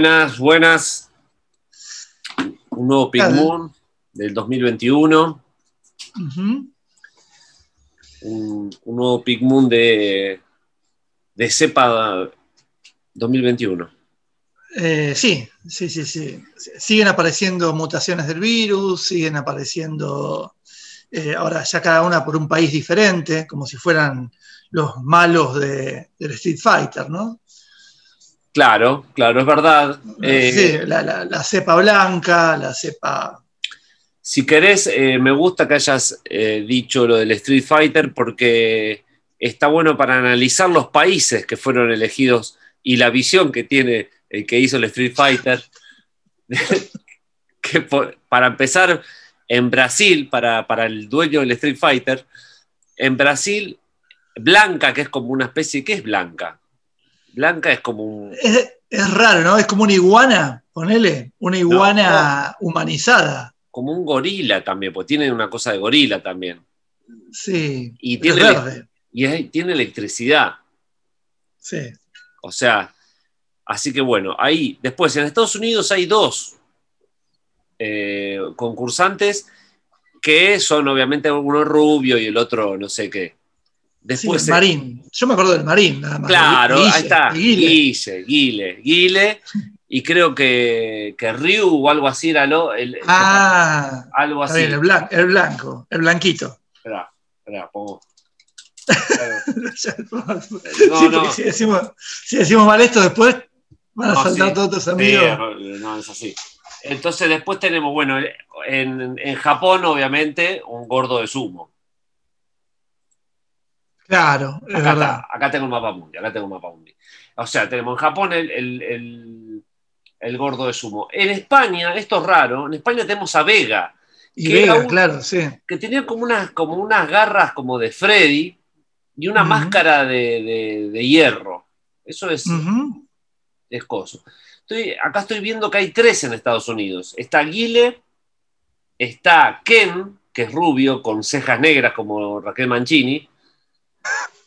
Buenas, buenas. Un nuevo Pikmin del 2021. un, un, nuevo Pikmin de, de cepa 2021. Eh, sí, sí, sí, sí. Siguen apareciendo mutaciones del virus, siguen apareciendo, eh, ahora ya cada una por un país diferente, como si fueran los malos de, del Street Fighter, ¿no? Claro, claro, es verdad. Eh, sí, la, cepa blanca, la cepa... Si querés, me gusta que hayas dicho lo del Street Fighter porque está bueno para analizar los países que fueron elegidos y la visión que tiene el que hizo el Street Fighter. que para empezar, en Brasil, para, el dueño del Street Fighter, en Brasil, Blanca, que es como una especie, ¿qué es Blanca? Blanca es como un... Es, raro, ¿no? Es como una iguana, ponele, una iguana humanizada. Como un gorila también, pues tiene una cosa de gorila también. Sí. Y tiene, verde. y tiene electricidad. Sí. O sea, Así que bueno, ahí, después en Estados Unidos hay dos eh, concursantes que son obviamente uno rubio y el otro no sé qué. Después, el Marín. Yo me acuerdo del Marín, nada más. Claro, ahí está. Guille, Guile, Guile. Y creo que, que Ryu o algo así era lo. El, ah, algo así. el, el blanco, el blanquito. Espera, espera, pongo. Si, decimos, si decimos mal esto después, Van a no, saltar todos tus amigos. no, es así. Entonces después tenemos, bueno, en, Japón obviamente un gordo de sumo. Claro, es acá, verdad. acá tengo un mapa mundi, acá tengo un mapa mundi. O sea, tenemos en Japón el, gordo de sumo. En España, esto es raro, en España tenemos a Vega. Y Vega, claro, sí. Que tenía como unas, como unas garras como de Freddy y una máscara de, hierro. Eso es, escoso. Estoy, acá estoy viendo que hay tres en Estados Unidos. Está Guile, está Ken, que es rubio, con cejas negras como Raquel Mancini.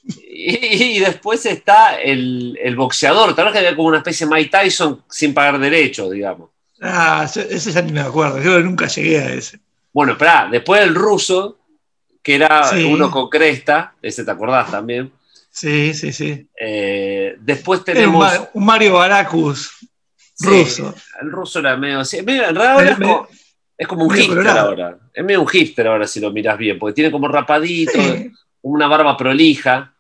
Y, después está el, boxeador, tal vez que había como una especie de Mike Tyson sin pagar derechos, digamos. Ah, ese ya ni me acuerdo, yo nunca llegué a ese. Bueno, espera, después el ruso, que era uno con cresta, ese te acordás también. Sí, sí, sí. Eh, después tenemos. Un, Mario Baracus ruso. El ruso era medio. Sí, medio en realidad es, como, un hipster ahora. Es medio un hipster ahora si lo miras bien, porque tiene como rapadito, una barba prolija.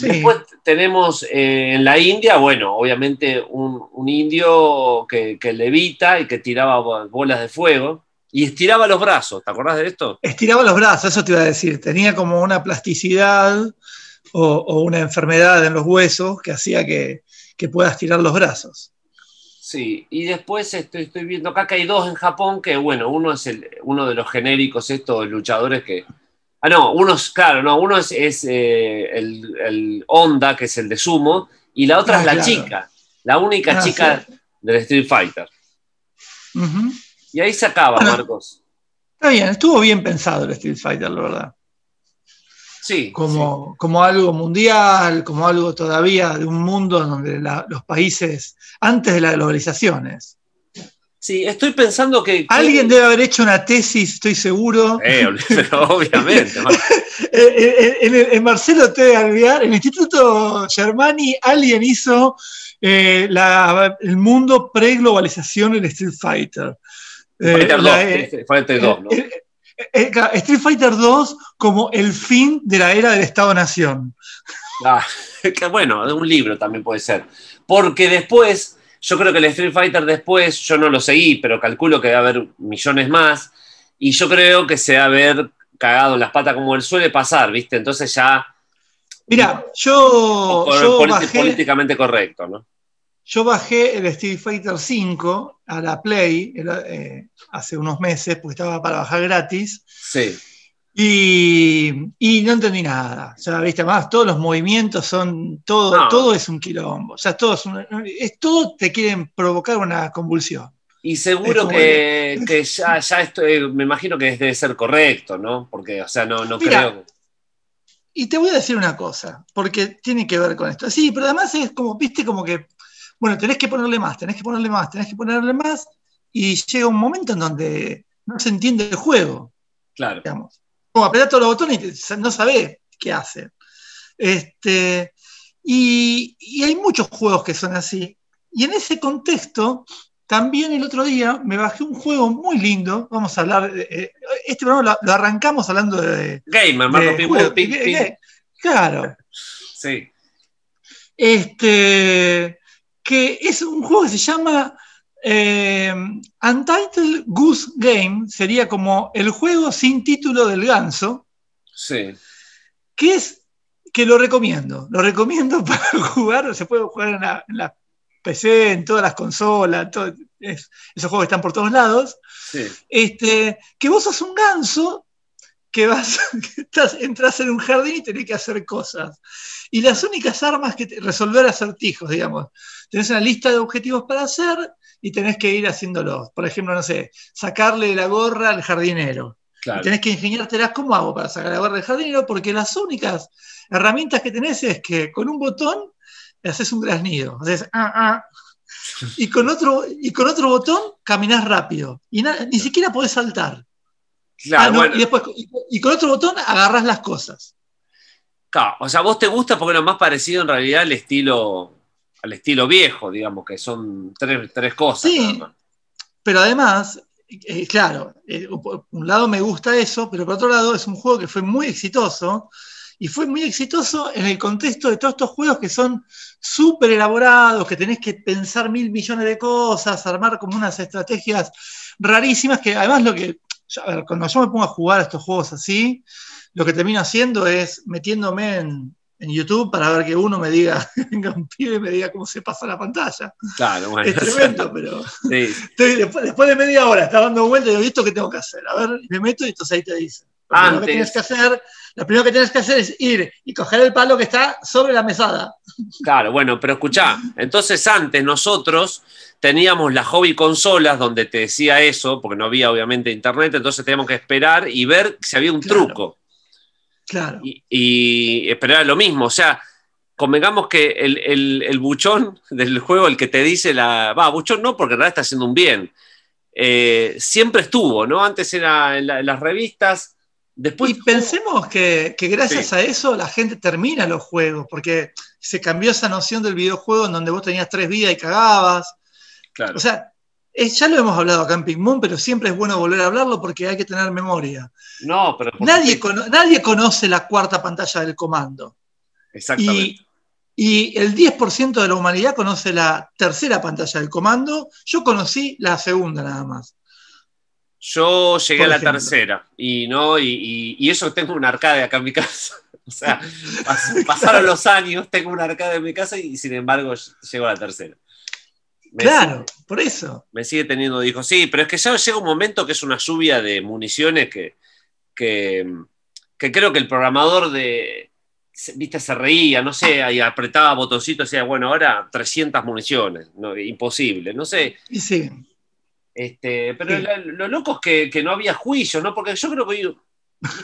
Después tenemos eh, en la India, bueno, obviamente un, indio que, que, levita y que tiraba bolas de fuego y estiraba los brazos. ¿Te acordás de esto? Estiraba los brazos, eso te iba a decir. Tenía como una plasticidad o, una enfermedad en los huesos que hacía que, que puedas tirar los brazos. Sí, y después estoy, estoy, viendo acá que hay dos en Japón, que bueno, uno es el, uno de los genéricos, estos luchadores que... Ah, no, uno es, claro, no, uno es, eh, el, el, Honda, que es el de sumo, y la otra es ah, la chica, la única ah, chica del Street Fighter. Y ahí se acaba, Marcos. Está bien, estuvo bien pensado el Street Fighter, la verdad como, como algo mundial, como algo todavía de un mundo donde los países, antes de las globalizaciones. Sí, estoy pensando que. Alguien debe haber hecho una tesis, estoy seguro. Eh, obviamente. en, Marcelo T. Alvear, en el Instituto Germani, alguien hizo eh, el mundo pre-globalización en Street Fighter. Eh, Fighter 2, ¿no? Eh, Street Fighter 2 como el fin de la era del Estado-Nación. Ah, bueno, de un libro también puede ser. Porque después, yo creo que el Street Fighter después, yo no lo seguí, pero calculo que va a haber millones más. Y yo creo que se va a haber cagado en las patas como él suele pasar, ¿viste? Entonces ya. Mira, yo. políticamente correcto, ¿no? Yo bajé el Street Fighter 5 a la Play eh, hace unos meses, porque estaba para bajar gratis. Sí. Y, no entendí nada. O sea, viste, más todos los movimientos son, todo, todo es un quilombo. O sea, todo, es, todo te quieren provocar una convulsión. Y seguro que, ya, ya esto, eh, me imagino que debe ser correcto, ¿no? Porque, o sea, no, no creo. Y te voy a decir una cosa, porque tiene que ver con esto. Sí, pero además es como, viste, como que bueno, tenés que ponerle más, tenés que ponerle más, tenés que ponerle más, y llega un momento en donde no se entiende el juego. Claro. Digamos. Como apretar todos los botones y no sabés qué hace. Este, y, hay muchos juegos que son así. Y en ese contexto, también el otro día me bajé un juego muy lindo. Vamos a hablar. Eh, este programa lo, arrancamos hablando de. Gamer, Marco Claro. Sí. Este. Que es un juego que se llama eh, Untitled Goose Game. Sería como el juego sin título del ganso. Sí. Que es que lo recomiendo. Lo recomiendo para jugar. Se puede jugar en la, PC, en todas las consolas, esos juegos están por todos lados. Este, que vos sos un ganso que vas, estás, entras en un jardín y tenés que hacer cosas. Y las únicas armas que resolver acertijos, digamos. Tenés una lista de objetivos para hacer y tenés que ir haciéndolos. Por ejemplo, no sé, sacarle la gorra al jardinero. tenés que ingeniártelas cómo hago para sacar la gorra al jardinero, porque las únicas herramientas que tenés es que con un botón haces un graznido, haces ah, ah, y con otro, y con otro botón caminás rápido. Y ni siquiera podés saltar. Ah, y, después, y, con otro botón agarras las cosas. Claro, o sea, vos te gusta porque es más parecido en realidad al estilo, al estilo viejo, digamos, que son tres, cosas. Sí, pero además, eh, claro, eh, por un lado me gusta eso, pero por otro lado es un juego que fue muy exitoso y fue muy exitoso en el contexto de todos estos juegos que son súper elaborados, que tenés que pensar mil millones de cosas, armar como unas estrategias rarísimas, que además lo que, a ver, cuando yo me pongo a jugar a estos juegos así, lo que termino haciendo es metiéndome en, YouTube para ver que uno me diga, venga un pibe y me diga cómo se pasa la pantalla. Claro, bueno. Es tremendo, pero después, de media hora está dando vuelta y digo, ¿esto qué tengo que hacer? A ver, me meto y entonces ahí te dice. Lo que tienes que hacer lo primero que tienes que hacer es ir y coger el palo que está sobre la mesada. Claro, bueno, pero escuchá, entonces antes nosotros teníamos las hobby consolas donde te decía eso, porque no había obviamente internet, entonces teníamos que esperar y ver si había un truco. Claro. Y, esperar lo mismo, o sea, convengamos que el, buchón del juego, el que te dice la. Va, buchón no, porque en realidad está haciendo un bien. Eh, siempre estuvo, ¿no? Antes era en las revistas y pensemos que, gracias a eso la gente termina los juegos, porque se cambió esa noción del videojuego en donde vos tenías tres vidas y cagabas. O sea, ya lo hemos hablado acá en Pink Moon, pero siempre es bueno volver a hablarlo porque hay que tener memoria. No, pero. Nadie, nadie conoce la cuarta pantalla del comando. Exactamente. Y, y el 10% de la humanidad conoce la tercera pantalla del comando. Yo conocí la segunda nada más. Yo llegué a la tercera y no y, y, eso tengo un arcade acá en mi casa. O sea, pasaron los años, tengo un arcade en mi casa y sin embargo llego a la tercera. Claro, por eso. Me sigue teniendo dijo, sí, pero es que ya llega un momento que es una lluvia de municiones que, que, creo que el programador de, viste, se reía, no sé, y apretaba botoncitos y decía, bueno, ahora 300 municiones, no, imposible, no sé. Y sí. Este, pero lo, loco es que, no había juicio, ¿no? Porque yo creo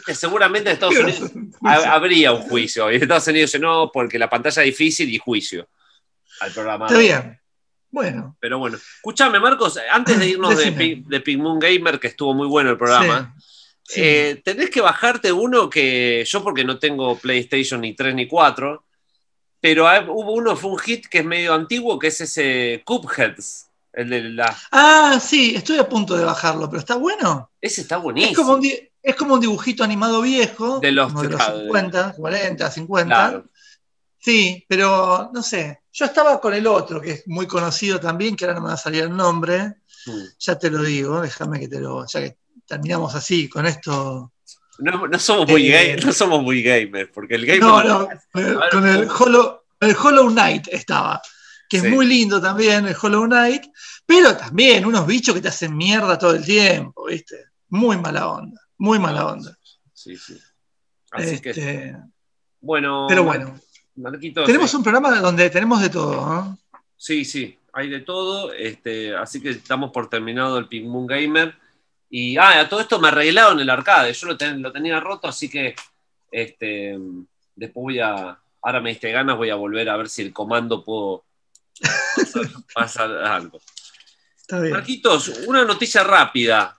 que seguramente en Estados Unidos habría un juicio. Y en Estados Unidos no, porque la pantalla es difícil y juicio al programa. Está bien. Bueno. Pero bueno. Escúchame, Marcos, antes de irnos de, de Pink Moon Gamer, que estuvo muy bueno el programa, eh, tenés que bajarte uno que yo porque no tengo PlayStation ni 3 ni 4, pero hubo uno, fue un hit que es medio antiguo, que es ese Cupheads. El de la... Ah, sí, estoy a punto de bajarlo, pero está bueno. Ese está buenísimo. Es como un, dibujito animado viejo. De los, 50, 40, 50. Sí, pero no sé. Yo estaba con el otro, que es muy conocido también, que ahora no me va a salir el nombre. Mm. Ya te lo digo, déjame que te lo. Ya que terminamos así, con esto. No, somos, muy eh, no somos muy gamers, porque el gamer. No, no, con el Hollow, el Hollow Knight estaba que es muy lindo también, el Hollow Knight, pero también unos bichos que te hacen mierda todo el tiempo, ¿viste? Muy mala onda, muy mala onda. Sí, sí. Así que. Este, bueno. Pero bueno. Tenemos un programa donde tenemos de todo, ¿no? Sí, sí, hay de todo. Este, así que estamos por terminado el Pink Moon Gamer. Y ah, a todo esto me arreglaron el arcade. Yo lo, lo tenía roto, así que este, después voy a. Ahora me diste ganas, voy a volver a ver si el comando puedo pasa, algo. Está bien. Marquitos, una noticia rápida.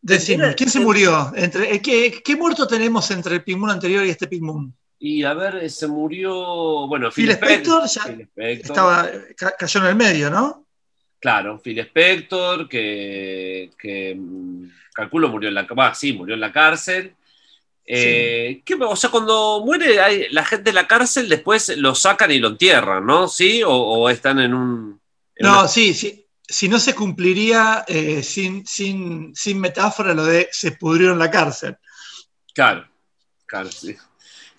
Decime, ¿quién se murió? Entre, eh, ¿qué, muerto tenemos entre el Ping anterior y este Ping Y a ver, se murió. Bueno, Phil, Spector, ya estaba, cayó en el medio, ¿no? Claro, Phil Spector, que, que mm, calculo murió en la, sí, murió en la cárcel. Eh, o sea, cuando muere la gente de la cárcel, después lo sacan y lo entierran, ¿no? ¿Sí? ¿O, están en un...? no, sí, sí. Si no se cumpliría eh, sin, sin, metáfora lo de se pudrió en la cárcel. Claro, claro, sí.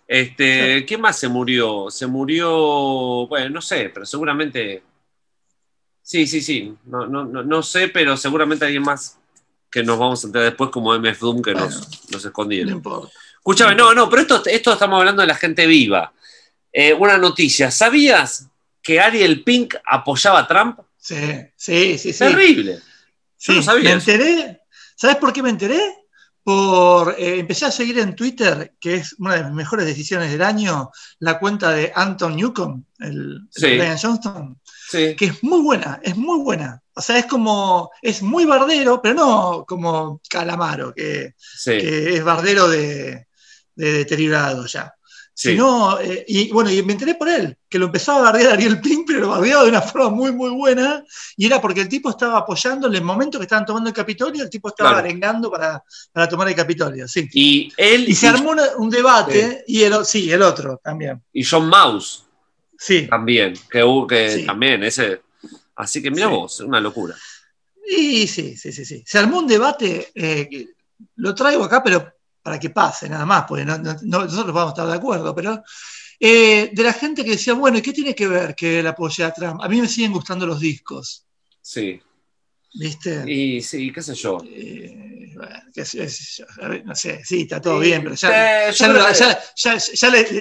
Este, ¿Qué más se murió? Se murió, bueno, no sé, pero seguramente... Sí, sí, sí, no, no, no, sé, pero seguramente alguien más que nos vamos a enterar después como MF Doom que nos, nos escondieron. No. Escúchame, no, no, pero esto, esto estamos hablando de la gente viva. Eh, una noticia, ¿sabías que Ariel Pink apoyaba a Trump? Sí, sí, sí. Terrible. Yo no sabía. Me enteré, ¿sabes por qué me enteré? Por, eh, empecé a seguir en Twitter, que es una de mis mejores decisiones del año, la cuenta de Anton Newcomb, el, el Brian Johnston, que es muy buena, es muy buena. O sea, es como, es muy bardero, pero no como Calamaro, que, es bardero de, deteriorado ya. Sino, eh, y bueno, y me enteré por él, que lo empezaba a bardear Ariel Pink, pero lo bardeaba de una forma muy, muy buena, y era porque el tipo estaba apoyando en el momento que estaban tomando el Capitolio, el tipo estaba arengando para, tomar el Capitolio, sí. Y él... Y se armó un debate, y el, sí, el otro también. Y John Mouse. Sí. También, que, que también, ese Así que mira vos, una locura. Y sí, sí, sí, sí. Se armó un debate, eh, lo traigo acá, pero para que pase, nada más, porque nosotros vamos a estar de acuerdo, pero eh, de la gente que decía, bueno, ¿y qué tiene que ver que él apoye a Trump? A mí me siguen gustando los discos. Sí. ¿Viste? Y sí, qué sé yo. Eh, bueno, qué sé yo. no sé, sí, está todo bien, pero ya, ya,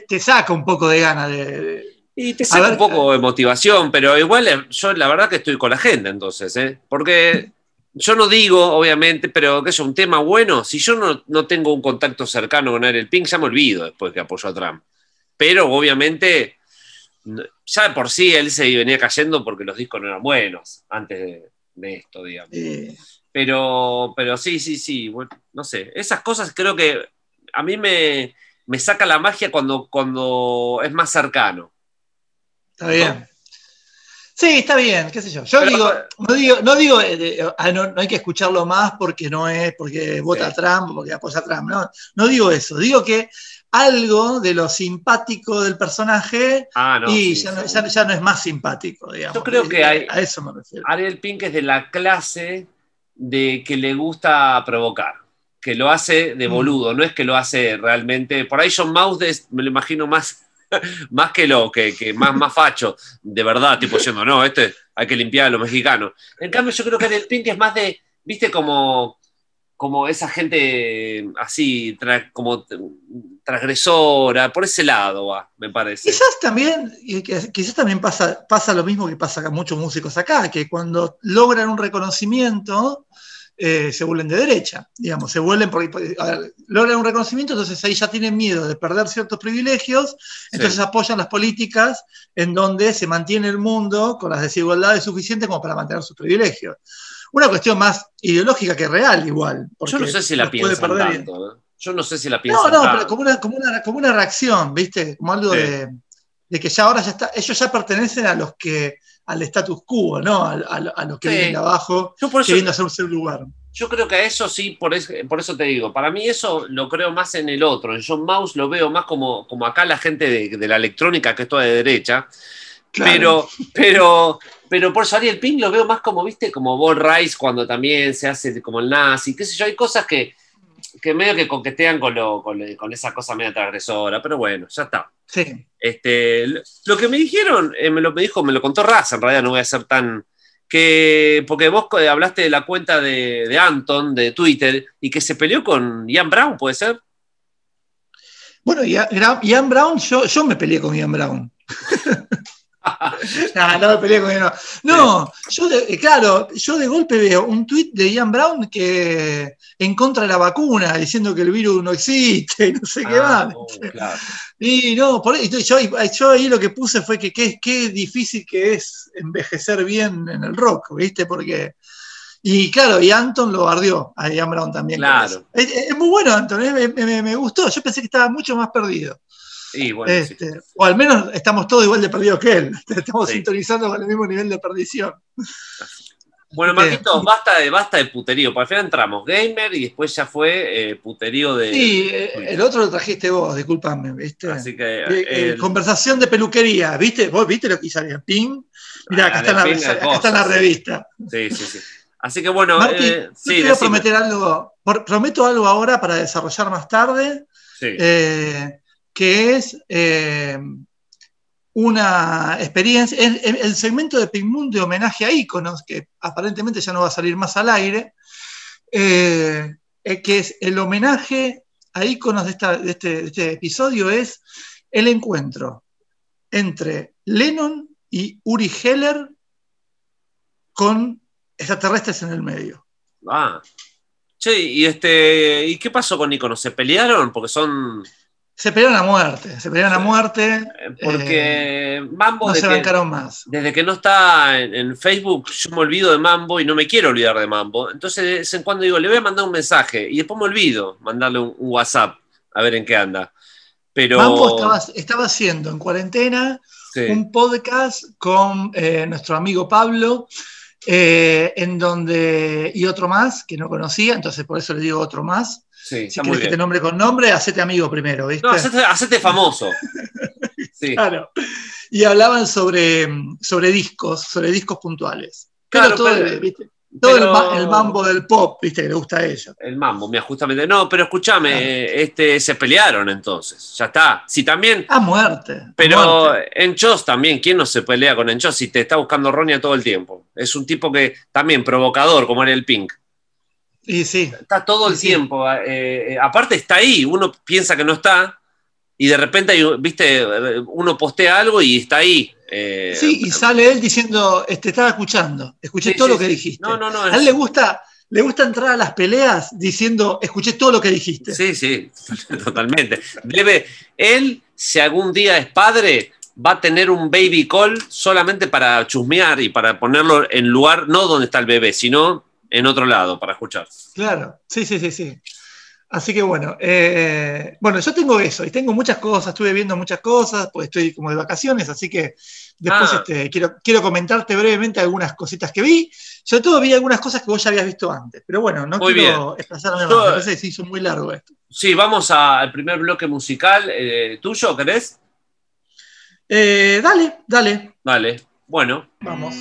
te saca un poco de gana de y te saca un poco de motivación, pero igual eh, yo la verdad que estoy con la gente entonces, ¿eh? Porque yo no digo, obviamente, pero que es un tema bueno. Si yo no, no tengo un contacto cercano con Ariel Pink, ya me olvido después que apoyó a Trump. Pero obviamente, ya de por sí él se venía cayendo porque los discos no eran buenos antes de, esto, digamos. Pero, pero sí, sí, sí, bueno, no sé. Esas cosas creo que a mí me, me saca la magia cuando, cuando es más cercano. Está bien. Sí, está bien, qué sé yo. Yo digo, no digo, no digo, eh, ah, no, hay que escucharlo más porque no es, porque vota Trump, porque apoya a Trump, no, no digo eso, digo que algo de lo simpático del personaje ah, y ya, no, es más simpático, digamos. Yo creo que hay, a eso me refiero. Ariel Pink es de la clase de que le gusta provocar, que lo hace de mm. boludo, no es que lo hace realmente. Por ahí John Mouse me lo imagino más más que lo que, más, más facho, de verdad, tipo diciendo, no, este hay que limpiar a los mexicanos. En cambio, yo creo que el Pink es más de, viste, como, como esa gente así, como transgresora, por ese lado va, me parece. Quizás también, quizás también pasa, pasa lo mismo que pasa con muchos músicos acá, que cuando logran un reconocimiento, eh, se vuelven de derecha, digamos, se vuelven, porque, logran un reconocimiento, entonces ahí ya tienen miedo de perder ciertos privilegios, entonces apoyan las políticas en donde se mantiene el mundo con las desigualdades suficientes como para mantener sus privilegios. Una cuestión más ideológica que real, igual. Yo no sé si la piensan tanto, ¿eh? Yo no sé si la piensan No, no, pero como una, como, como una, reacción, ¿viste? Como algo de, de que ya ahora ya está, ellos ya pertenecen a los que al status quo, ¿no? A, a, los que vienen de abajo, yo por queriendo hacer un lugar. Yo creo que a eso sí, por eso, por eso te digo, para mí eso lo creo más en el otro, en John Mouse lo veo más como, como acá la gente de, la electrónica que es toda de derecha, pero, pero, pero por eso Ariel Pink lo veo más como, viste, como Bob Rice cuando también se hace como el nazi, qué sé yo, hay cosas que, que medio que coquetean con, lo, con, esa cosa media transgresora, pero bueno, ya está. Sí. Este, lo que me dijeron, eh, me lo me dijo, me lo contó Raza, en realidad no voy a ser tan. Que, porque vos hablaste de la cuenta de, Anton, de Twitter, y que se peleó con Ian Brown, ¿puede ser? Bueno, Ian Brown, yo, yo me peleé con Ian Brown. no, no me peleé con. No, no yo de, claro, yo de golpe veo un tuit de Ian Brown que en contra de la vacuna, diciendo que el virus no existe, y no sé qué ah, más. Y no, por, yo, yo, ahí lo que puse fue que qué difícil que es envejecer bien en el rock, ¿viste? Porque. Y claro, y Anton lo ardió a Ian Brown también. Claro. Es, muy bueno, Anton, ¿eh? me, me, gustó. Yo pensé que estaba mucho más perdido. Este, o al menos estamos todos igual de perdidos que él. Estamos sintonizando con el mismo nivel de perdición. Bueno, Marquitos, basta de, basta de puterío. Para al final entramos gamer y después ya fue eh, puterío de. Sí, eh, el otro lo trajiste vos, discúlpame, ¿viste? Así que. Eh, conversación de peluquería, ¿viste? ¿Vos viste lo que hizo Ping? Mirá, acá, está, en la, revista. Sí, sí, sí. Así que bueno. Martín, sí, te prometer algo. Prometo algo ahora para desarrollar más tarde. Sí que es eh, una experiencia, el, segmento de Moon de homenaje a íconos, que aparentemente ya no va a salir más al aire, eh, eh, que es el homenaje a íconos de, este, de, este, episodio, es el encuentro entre Lennon y Uri Heller con extraterrestres en el medio. Ah. Che, ¿y, este, ¿y qué pasó con íconos? ¿Se pelearon? Porque son se pelearon a muerte, se pelearon a muerte. Porque eh, Mambo. No se bancaron más. Desde que no está en, Facebook, yo me olvido de Mambo y no me quiero olvidar de Mambo. Entonces, de vez en cuando digo, le voy a mandar un mensaje y después me olvido mandarle un, WhatsApp a ver en qué anda. Pero... Mambo estaba, haciendo en cuarentena un podcast con eh, nuestro amigo Pablo. En donde, y otro más que no conocía, entonces por eso le digo otro más, si quieres que te nombre con nombre, hacete amigo primero, ¿viste? No, hacete, famoso. Claro. Y hablaban sobre, sobre discos, sobre discos puntuales. Claro, todo, todo el, mambo del pop, ¿viste? Que le gusta a ella. El mambo, mira, justamente. No, pero escúchame, este, se pelearon entonces. Ya está. Si también. A muerte. Pero en Chos también, ¿quién no se pelea con Enchos si te está buscando Ronia todo el tiempo? Es un tipo que también provocador, como era el Pink. Y sí. Está todo el tiempo. Eh, eh, aparte está ahí, uno piensa que no está y de repente, viste, uno postea algo y está ahí. Eh, sí, y sale él diciendo, te estaba escuchando, escuché todo lo que dijiste. No, no, no. A él le gusta, le gusta entrar a las peleas diciendo, escuché todo lo que dijiste. Sí, sí, totalmente. Debe, él, si algún día es padre, va a tener un baby call solamente para chusmear y para ponerlo en lugar, no donde está el bebé, sino en otro lado para escuchar. Claro, sí, sí, sí, sí. Así que bueno, eh, bueno, yo tengo eso y tengo muchas cosas, estuve viendo muchas cosas, pues estoy como de vacaciones, así que después ah. este, quiero, quiero comentarte brevemente algunas cositas que vi. Sobre todo vi algunas cosas que vos ya habías visto antes, pero bueno, no quiero expresarme más, me parece que se hizo muy largo esto. Sí, vamos al primer bloque musical eh, tuyo, ¿querés? Eh, dale, dale. Dale, bueno. Vamos.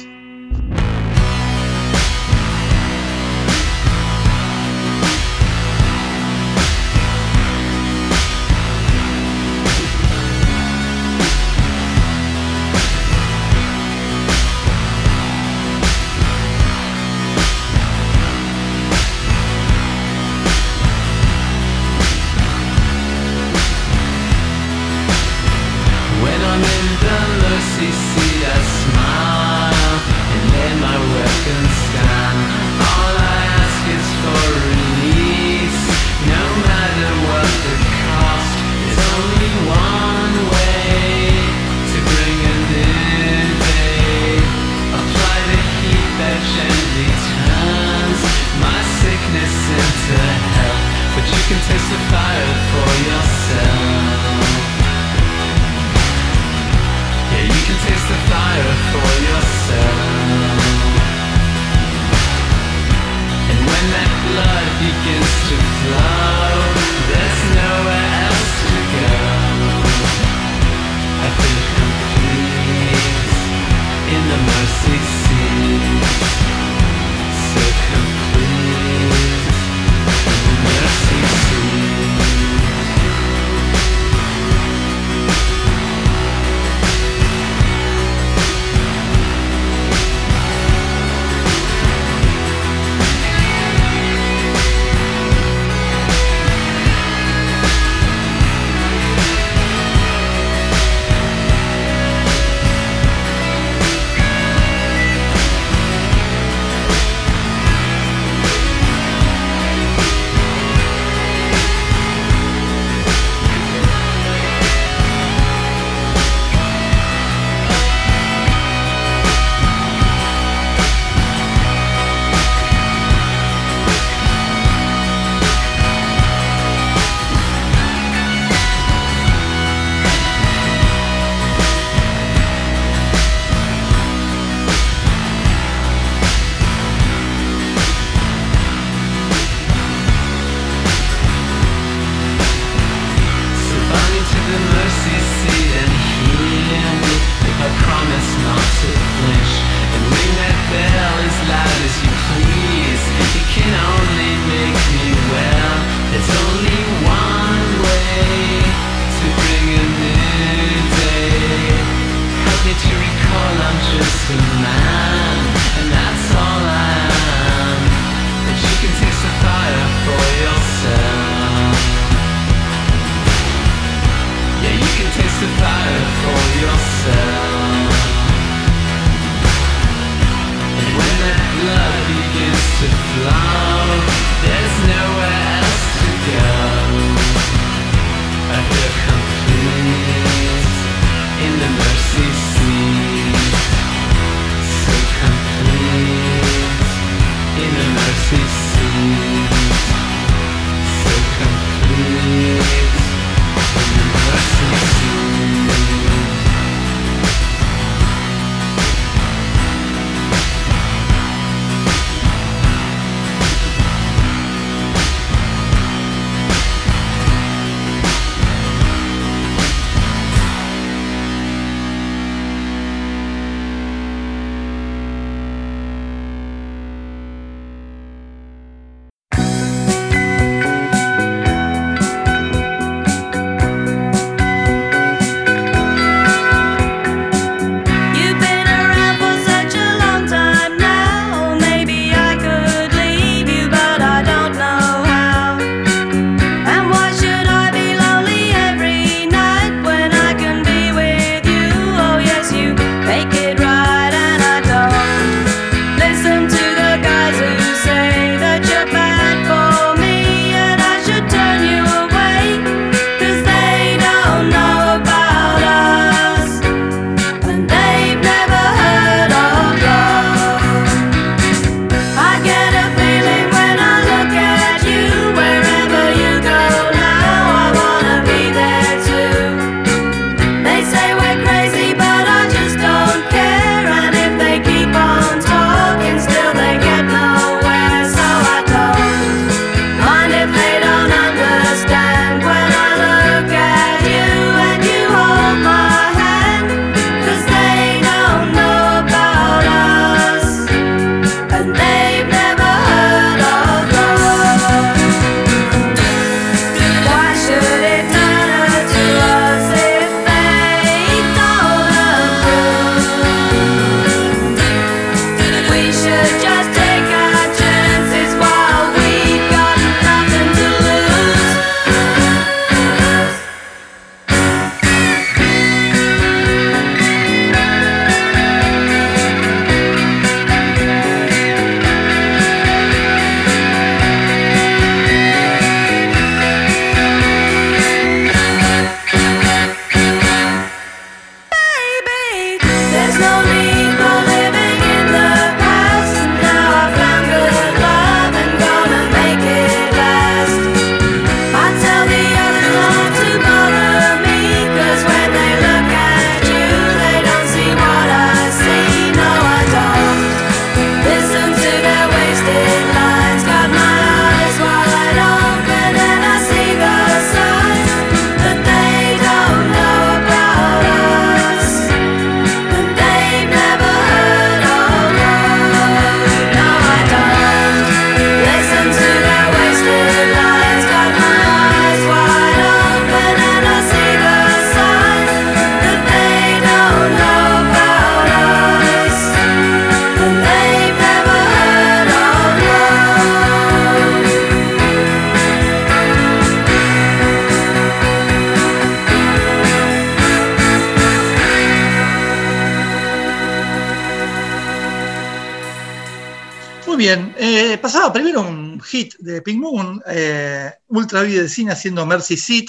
Eh, pasaba primero un hit de Pink Moon, eh, Ultra Vida de Cine haciendo Mercy Seat,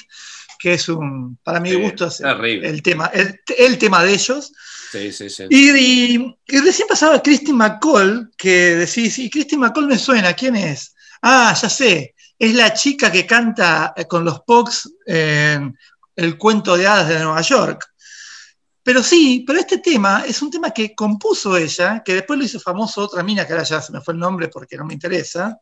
que es un, para mi gusto, es el, tema, el, tema de ellos. Sí, sí, sí. Y, recién pasaba Christine McCall, que decís, y Christine McCall me suena, ¿quién es? Ah, ya sé, es la chica que canta eh, con los Pogs en el cuento de hadas de Nueva York. Pero sí, pero este tema es un tema que compuso ella, que después lo hizo famoso otra mina, que ahora ya se me fue el nombre porque no me interesa,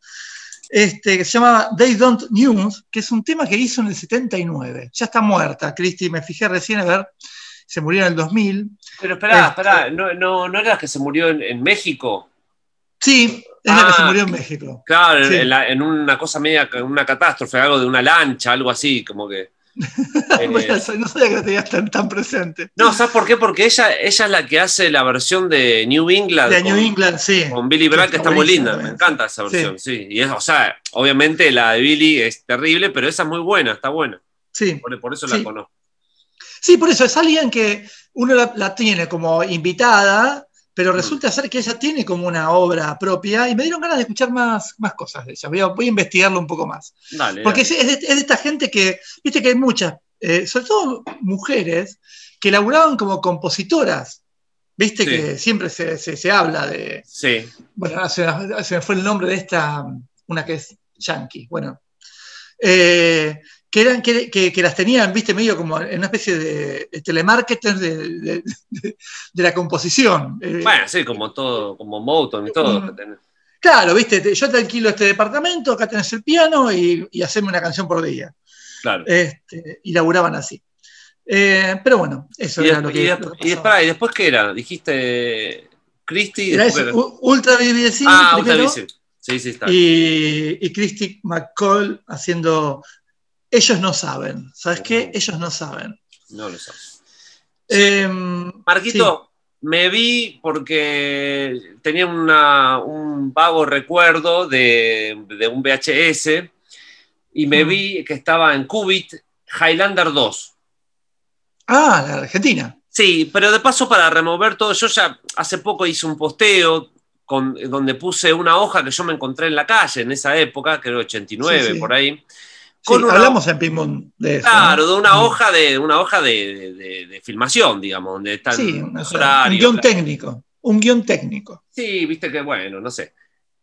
este, que se llamaba They Don't News, que es un tema que hizo en el 79. Ya está muerta, Cristi, me fijé recién a ver, se murió en el 2000. Pero espera, este, espera, ¿no, no, no era que se murió en, México? Sí, es la que se ah, murió en México. Claro, en, en, una cosa media, una catástrofe, algo de una lancha, algo así, como que. no sabía que tenías tan, presente. No, ¿sabes por qué? Porque ella, ella es la que hace la versión de New England. De New England, sí. Con Billy Bragg, que está muy linda. Me encanta esa versión, sí. Y es, o sea, obviamente la de Billy es terrible, pero esa es muy buena, está buena. Sí. Por, eso la conozco. Sí, por eso es alguien que uno la tiene como invitada pero resulta ser que ella tiene como una obra propia y me dieron ganas de escuchar más, más cosas de ella. Voy a, voy a investigarlo un poco más. Porque Es, de, esta gente que, viste que hay muchas, eh, sobre todo mujeres, que laburaban como compositoras. Viste que siempre se, se, habla de. Sí. Bueno, se, se, me fue el nombre de esta, una que es Yankee. Bueno. Eh, que, eran, que, las tenían, viste, medio como en una especie de, telemarketer de, la composición. Eh, bueno, sí, como todo, como Motown y todo. claro, viste, yo te alquilo este departamento, acá tenés el piano y, y haceme una canción por día. Claro. Este, y laburaban así. Eh, pero bueno, eso era lo que. Y, y, después qué era? Dijiste Christy. Era Ultra BBC. Ah, Ultra BBC. Sí, sí, está. Y, y Christy McCall haciendo ellos no saben. ¿Sabes qué? Ellos no saben. No lo saben. Em, Marquito, me vi porque tenía un vago recuerdo de, un VHS y me mm. vi que estaba en Qubit Highlander 2. Ah, la Argentina. Sí, pero de paso para remover todo, yo ya hace poco hice un posteo con, donde puse una hoja que yo me encontré en la calle en esa época, creo 89 por ahí hablamos en Pimón de eso. Claro, de una hoja de una hoja de, filmación, digamos, donde están sí, un guion técnico. Un guion técnico. Sí, viste que bueno, no sé.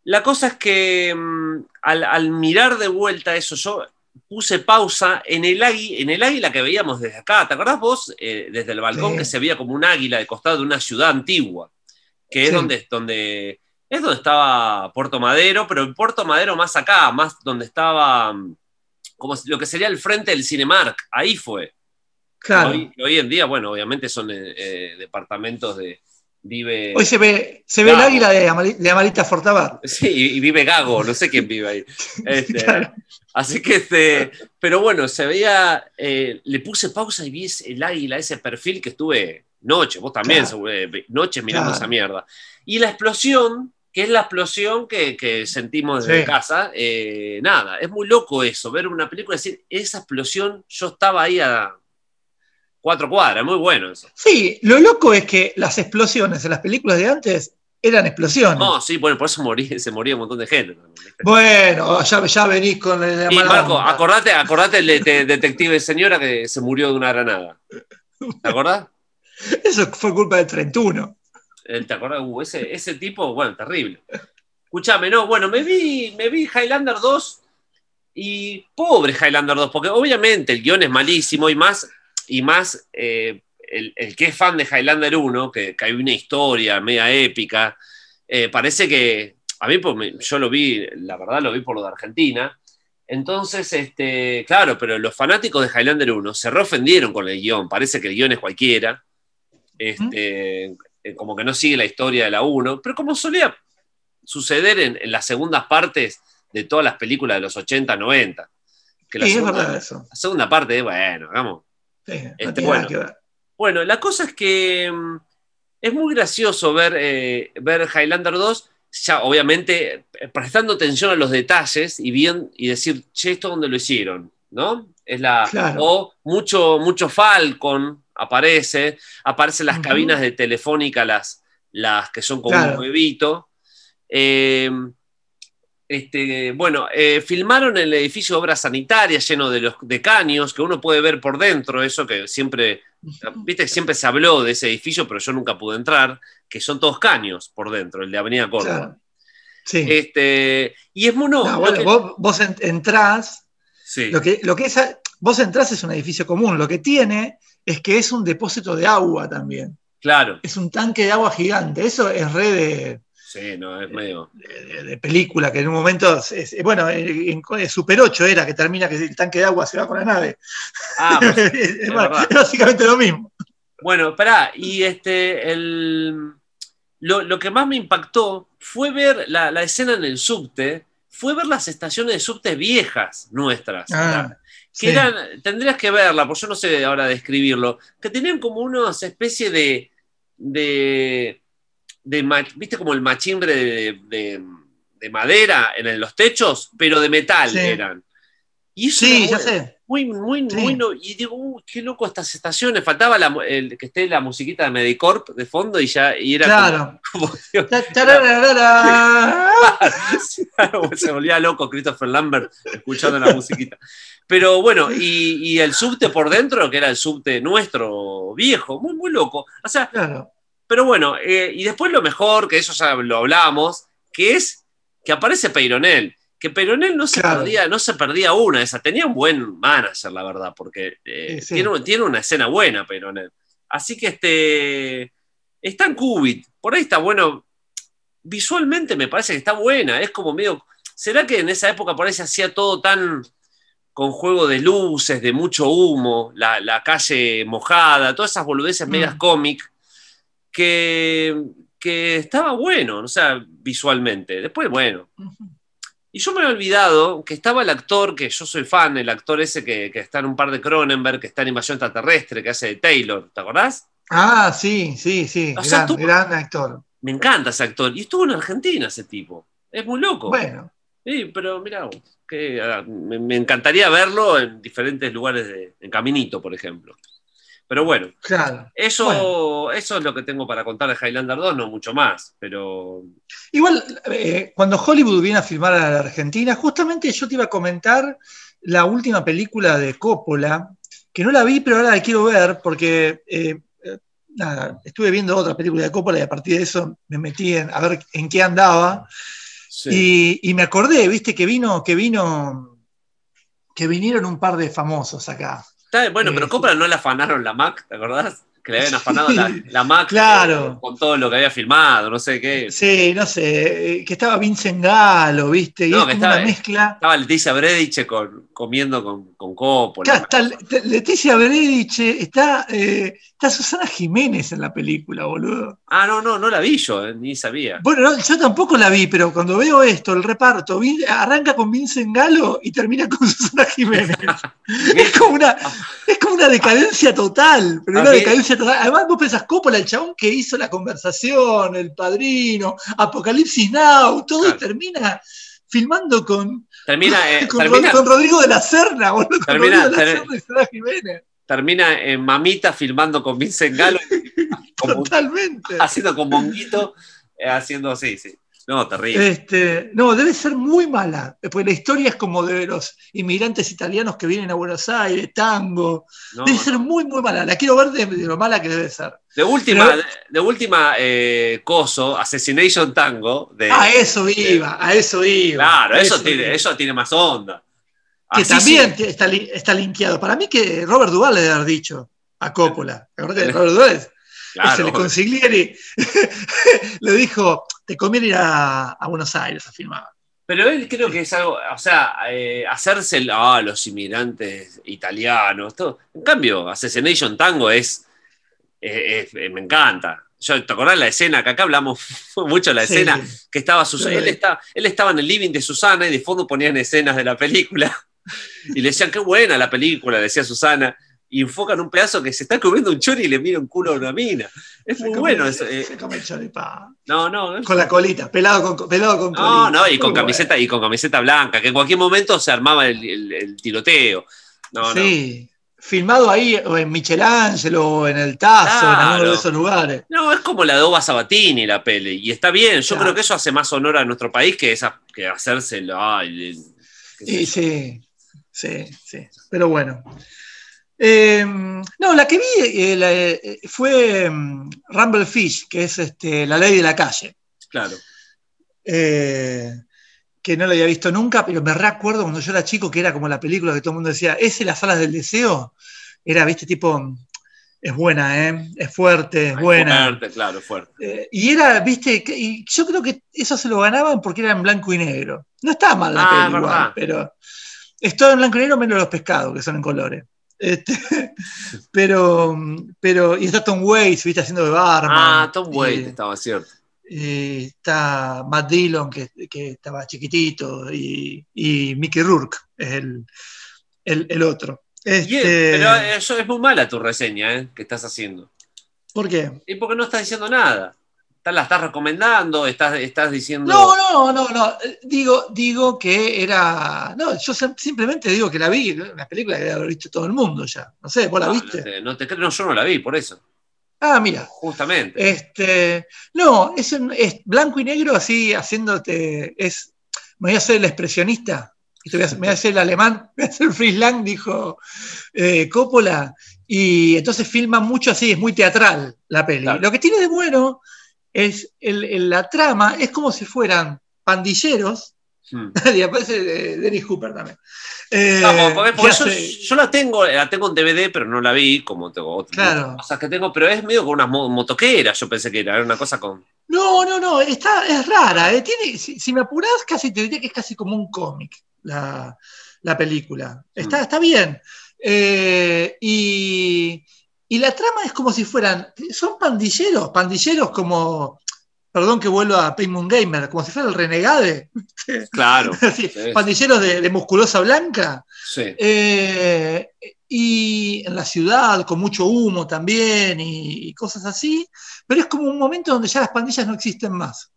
La cosa es que mm, al, mirar de vuelta eso, yo puse pausa en el, águila, en el águila que veíamos desde acá. ¿Te acordás vos? Eh, desde el balcón que se veía como un águila de costado de una ciudad antigua, que es donde, donde, es donde estaba Puerto Madero, pero en Puerto Madero más acá, más donde estaba mm, como lo que sería el frente del Cinemark, ahí fue. Claro. Hoy, en día, bueno, obviamente son eh, eh, departamentos de. Vive. Hoy se ve, se ve el águila de, Amarita Fortabat. Sí, y vive Gago, no sé quién vive ahí. Este, así que, este, pero bueno, se veía, eh, le puse pausa y vi el águila, ese perfil que estuve noche, vos también, noche mirando esa mierda. Y la explosión que es la explosión que, sentimos desde casa. Eh, nada, es muy loco eso, ver una película y decir, esa explosión, yo estaba ahí a cuatro cuadras, muy bueno eso. Sí, lo loco es que las explosiones en las películas de antes eran explosiones. No, sí, bueno, por eso se moría un montón de gente. Bueno, ya, ya venís con el... Y Marco, acordate, acordate el detective señora que se murió de una granada. ¿Te acordás? Eso fue culpa del 31. ¿Te acuerdas? Uh, ese, ese tipo, bueno, terrible. Escuchame, no, bueno, me vi, me vi Highlander 2 y pobre Highlander 2, porque obviamente el guion es malísimo y más, y más eh, el, que es fan de Highlander 1, que, hay una historia media épica, eh, parece que a mí pues, yo lo vi, la verdad lo vi por lo de Argentina. Entonces, este, claro, pero los fanáticos de Highlander 1 se reofendieron con el guion, parece que el guion es cualquiera. Este, eh, como que no sigue la historia de la 1, pero como solía suceder en, las segundas partes de todas las películas de los 80, 90. Que la, segunda, la segunda parte, bueno, hagamos. Este, bueno, la cosa es que mm, es muy gracioso ver, eh, ver Highlander 2, ya obviamente eh, prestando atención a los detalles y bien y decir, che, esto dónde lo hicieron, ¿no? Es la, O mucho, mucho Falcon, aparece, aparecen las cabinas de Telefónica, las, las que son como un huevito. Eh, este, bueno, eh, filmaron el edificio de obras sanitarias lleno de, los, de caños, que uno puede ver por dentro, eso que siempre, viste, siempre se habló de ese edificio, pero yo nunca pude entrar, que son todos caños por dentro, el de Avenida Córdoba. Sí. Este, y es muy... No, vos, entrás, lo, que, lo que es, vos entrás es un edificio común, lo que tiene es que es un depósito de agua también. Claro. Es un tanque de agua gigante, eso es re de Sí, no, es medio. De, película, que en un momento. bueno, en, Super 8 era que termina que el tanque de agua se va con la nave. Ah, pues, es, básicamente lo mismo. Bueno, pará, y este. El, lo, que más me impactó fue ver la, escena en el subte, fue ver las estaciones de subte viejas nuestras. Ah, que eran, tendrías que verla, porque yo no sé ahora describirlo, que tenían como una especie de, de ¿viste como el machimbre de, madera en los techos? Pero de metal eran. Y sí, ya sé. Muy, muy, muy. y digo, qué loco estas estaciones. Faltaba el, que esté la musiquita de Medicorp de fondo y ya y era claro. como. se volvía loco Christopher Lambert escuchando la musiquita. Pero bueno, y, y, el subte por dentro, que era el subte nuestro viejo, muy, muy loco. O sea, claro. Pero bueno, eh, y después lo mejor, que eso ya lo hablábamos, que es que aparece Peyronel. Que Peyronel no se, perdía, no se perdía una esa. Tenía un buen manager, la verdad, porque eh, Tiene, una escena buena Peyronel. Así que este, está en Qubit. Por ahí está bueno. Visualmente me parece que está buena. Es como medio. ¿Será que en esa época por ahí se hacía todo tan con juego de luces, de mucho humo, la, calle mojada, todas esas boludeces medias mm. cómic? que, estaba bueno, o sea, visualmente. Después, bueno. Y yo me he olvidado que estaba el actor, que yo soy fan, el actor ese que, está en un par de Cronenberg, que está en Invasión Extraterrestre, que hace de Taylor, ¿te acordás? Ah, sí, sí, sí, gran, actor. Me encanta ese actor. Y estuvo en Argentina ese tipo. Es muy loco. Bueno. Sí, pero mira, que, ah, me, encantaría verlo en diferentes lugares, de, en Caminito, por ejemplo. Pero bueno, claro. Eso, eso es lo que tengo para contar de Highlander 2, no mucho más, pero... Igual, eh, cuando Hollywood viene a filmar a la Argentina, justamente yo te iba a comentar la última película de Coppola, que no la vi, pero ahora la quiero ver, porque eh, eh, nada, estuve viendo otra película de Coppola y a partir de eso me metí en, a ver en qué andaba. Y, y, me acordé, viste, que vino, que vino, que vinieron un par de famosos acá bueno, pero Coppola no le afanaron la Mac, ¿te acordás? Que le habían afanado la, Mac claro. con todo lo que había filmado, no sé qué. Sí, no sé, que estaba Vincent Galo, ¿viste? Y no, que estaba, una mezcla. Estaba Leticia Brediche comiendo con, con Coppola. Leticia Brediche, está, eh, está Susana Jiménez en la película, boludo. Ah, no, no, no la vi yo, eh, ni sabía. Bueno, yo tampoco la vi, pero cuando veo esto, el reparto, arranca con Vincent Galo y termina con Susana Jiménez. es, como una, es como una decadencia total, pero una decadencia Además, vos pensás, Coppola, el chabón que hizo la conversación, el padrino, Apocalipsis Now, todo termina filmando con, termina, eh, con, Rodrigo de la Serna, boludo. Termina, con Rodrigo de la Serna y Susana Jiménez termina en Mamita filmando con Vincent Galo. Totalmente. Haciendo con Monguito, eh, haciendo, sí, sí. No, terrible. Este, no, debe ser muy mala, porque la historia es como de los inmigrantes italianos que vienen a Buenos Aires, tango. debe ser muy, muy mala. La quiero ver de, lo mala que debe ser. De última, de, última eh, coso, Assassination Tango. De, a eso iba, a eso iba. Claro, eso, tiene, eso tiene más onda que también está, está, linkeado. Para mí que Robert Duvall le debe haber dicho a Coppola. Robert Duvall se le consigliere le dijo, te conviene ir a, Buenos Aires a filmar. Pero él creo que es algo, o sea, eh, hacerse ah, los inmigrantes italianos, todo. En cambio, Assassination Tango es, me encanta. Yo, ¿Te acordás la escena? Que acá hablamos mucho de la escena, que estaba Susana, él estaba en el living de Susana y de fondo ponían escenas de la película. Y le decían, qué buena la película, decía Susana. Y enfocan un pedazo que se está comiendo un chori y le mira un culo a una mina. Es muy bueno eso. Se, eh. come el. No, no. Con la colita, pelado con, pelado con colita. No, no, y con, camiseta, y con camiseta blanca, que en cualquier momento se armaba el, tiroteo. No, sí. filmado ahí en Michelangelo o en el Tazo, en alguno de esos lugares. No, es como la de Oba Sabatini la peli, y está bien, yo creo que eso hace más honor a nuestro país que, esa, que hacérselo. sí, sí, sí, sí, pero bueno. Em, no, la que vi eh, eh, fue em, Rumble Fish, que es este, la ley de la calle. Claro. Eh, que no la había visto nunca, pero me recuerdo cuando yo era chico que era como la película que todo el mundo decía, ¿es las salas del deseo? Era, viste, tipo, es buena, ¿eh? Es fuerte, es buena. Fuerte, claro, fuerte. Eh, y era, viste, y yo creo que eso se lo ganaban porque era en blanco y negro. No estaba mal la ah, película, pero es todo en blanco y negro menos los pescados, que son en colores. Este, pero, pero, y está Tom Waits, viste, haciendo de barman. Ah, Tom Waits estaba cierto. Eh, está Matt Dillon, que, estaba chiquitito, y, Mickey Rourke es el, otro. Este, pero eso es muy mala tu reseña ¿eh? que estás haciendo. ¿Por qué? Y porque no estás diciendo nada. La estás recomendando, estás, estás diciendo. No, no, no, no. Digo, digo que era. No, yo simplemente digo que la vi, una película que debe haber visto todo el mundo ya. No sé, ¿vos la viste? No, te, no, yo no la vi, por eso. Ah, mira. Justamente. Este, no, es, es blanco y negro así haciéndote. Es, me voy a hacer el expresionista. Y me voy a hacer el alemán, me voy a hacer el freelance, dijo eh, Coppola. Y entonces filma mucho así, es muy teatral la peli. Lo que tiene de bueno es el, la trama, es como si fueran pandilleros. Hmm. y aparece Dennis Cooper también. Eh, yo la tengo, la tengo en DVD, pero no la vi, como tengo otras cosas que tengo, pero es medio con unas motoqueras, yo pensé que era, una cosa con. No, no, no, está, es rara. Eh, tiene, si, me apurás, casi te diría que es casi como un cómic la, película. Está, mm. está bien. Eh, y, y la trama es como si fueran. Son pandilleros, pandilleros como perdón que vuelva a Paymon Gamer, como si fuera el renegade. Claro. Pandilleros de, musculosa blanca. Eh, y en la ciudad, con mucho humo también y, cosas así. Pero es como un momento donde ya las pandillas no existen más.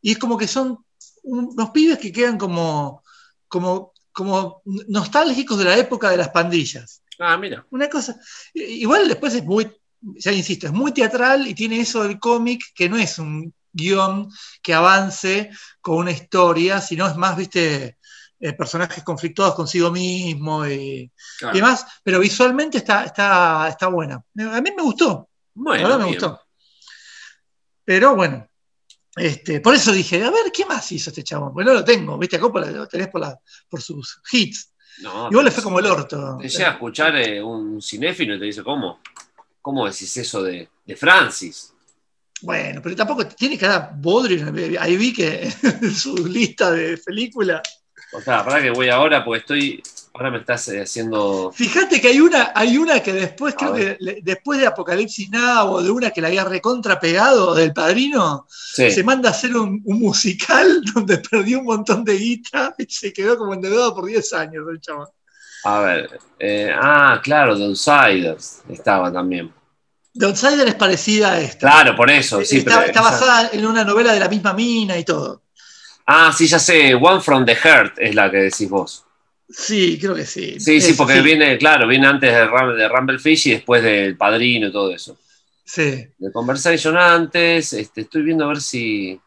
Y es como que son unos pibes que quedan como, como, como nostálgicos de la época de las pandillas. Ah, mira. Una cosa. Igual después es muy ya insisto, es muy teatral y tiene eso del cómic que no es un guion que avance con una historia, sino es más, viste, eh, personajes conflictuados consigo mismo y, demás, pero visualmente está, está, está buena. A mí me gustó. Bueno, me gustó. Pero bueno, este, por eso dije, a ver, ¿qué más hizo este chabón? Bueno, lo tengo, viste, acá lo tenés por, por sus hits. No, Igual le fue como el orto. Te llega a escuchar eh, un cinéfilo y te dice, ¿cómo? ¿Cómo decís eso de, Francis? Bueno, pero tampoco tiene cara bodrio. Ahí vi que en su lista de películas. O sea, para que voy ahora porque estoy. Ahora me estás eh, haciendo. Fíjate que hay una, hay una que después, creo que después de Apocalipsis Now o de una que la había recontra pegado del padrino, se manda a hacer un, musical donde perdió un montón de guita y se quedó como endeudado por 10 años el chaval. A ver. Eh, ah, claro, The Outsiders estaba también. The Outsider es parecida a esta. Claro, por eso. Sí, está, basada en una novela de la misma mina y todo. Ah, sí, ya sé. One from the Heart es la que decís vos. Sí, creo que sí. Sí, sí, porque viene, claro, viene antes de, de Rumblefish y después del Padrino y todo eso. Sí. De Conversation antes. Este, estoy viendo a ver si.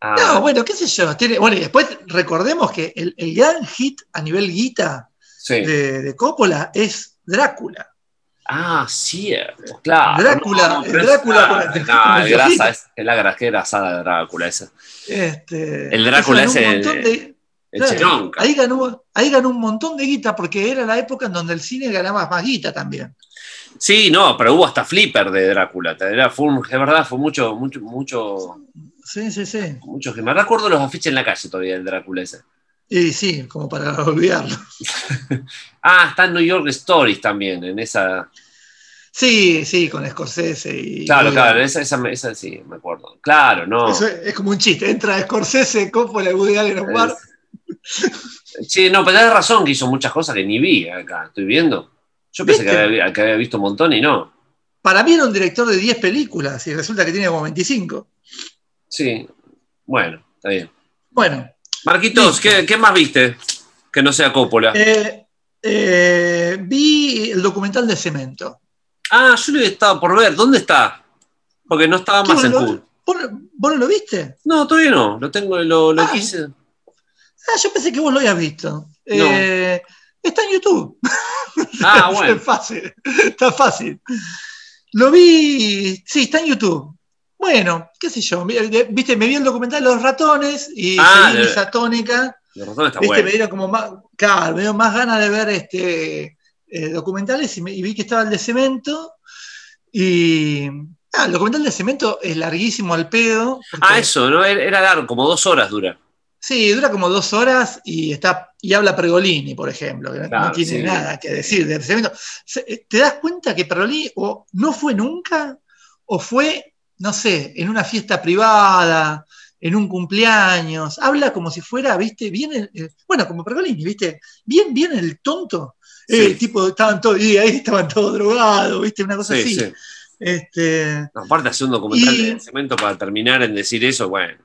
Ah. No, bueno, qué sé yo. bueno, y después recordemos que el, gran hit a nivel guita de, Coppola es Drácula. Ah, cierto, claro. Drácula, Drácula es, la grajera asada de Drácula esa. Este, el Drácula ese. el, ahí, ganó, ahí ganó un montón de guita porque era la época en donde el cine ganaba más guita también. Sí, no, pero hubo hasta flipper de Drácula. Era, fue, es verdad, fue mucho, mucho, mucho Sí, sí, sí. Muchos que me recuerdo los afiches en la calle todavía del Drácula ese. Y sí, como para olvidarlo. ah, está en New York Stories también, en esa. Sí, sí, con Scorsese y. Claro, claro, esa, esa, esa, sí, me acuerdo. Claro, no. Eso es, como un chiste. Entra Scorsese, Coppola, Woody Allen, Omar. Sí, no, pero tenés razón que hizo muchas cosas que ni vi acá, estoy viendo. Yo pensé que había, que había, visto un montón y no. Para mí era un director de 10 películas y resulta que tiene como 25. Sí, bueno, está bien. Bueno. Marquitos, ¿qué, más viste que no sea Coppola? Eh, Eh, vi el documental de Cemento. Ah, yo lo he estado por ver. ¿Dónde está? Porque no estaba más en Cool. ¿Vos, no lo viste? No, todavía no. Lo tengo, lo, lo ah. quise. Ah, yo pensé que vos lo habías visto. Eh, está en YouTube. Ah, bueno. está fácil. Está fácil. Lo vi. Sí, está en YouTube. Bueno, qué sé yo. Viste, me vi el documental de los ratones y ah, seguí esa tónica. Los ratones está ¿Viste? Me dieron como más. Claro, me dio más ganas de ver este eh, documentales y, vi que estaba el de cemento. Y. Ah, el documental de cemento es larguísimo al pedo. Ah, eso, ¿no? Era largo, como dos horas dura. Sí, dura como dos horas y está y habla Pregolini, por ejemplo, que no tiene nada que decir cemento. Eh, ¿Te das cuenta que Pregolini o no fue nunca o fue, no sé, en una fiesta privada, en un cumpleaños? Habla como si fuera, viste, bien, bueno, como Pregolini, viste, bien, bien el tonto. El tipo, estaban todos, y ahí estaban todos drogados, viste, una cosa así. Este, aparte hacer un documental de cemento para terminar en decir eso, bueno.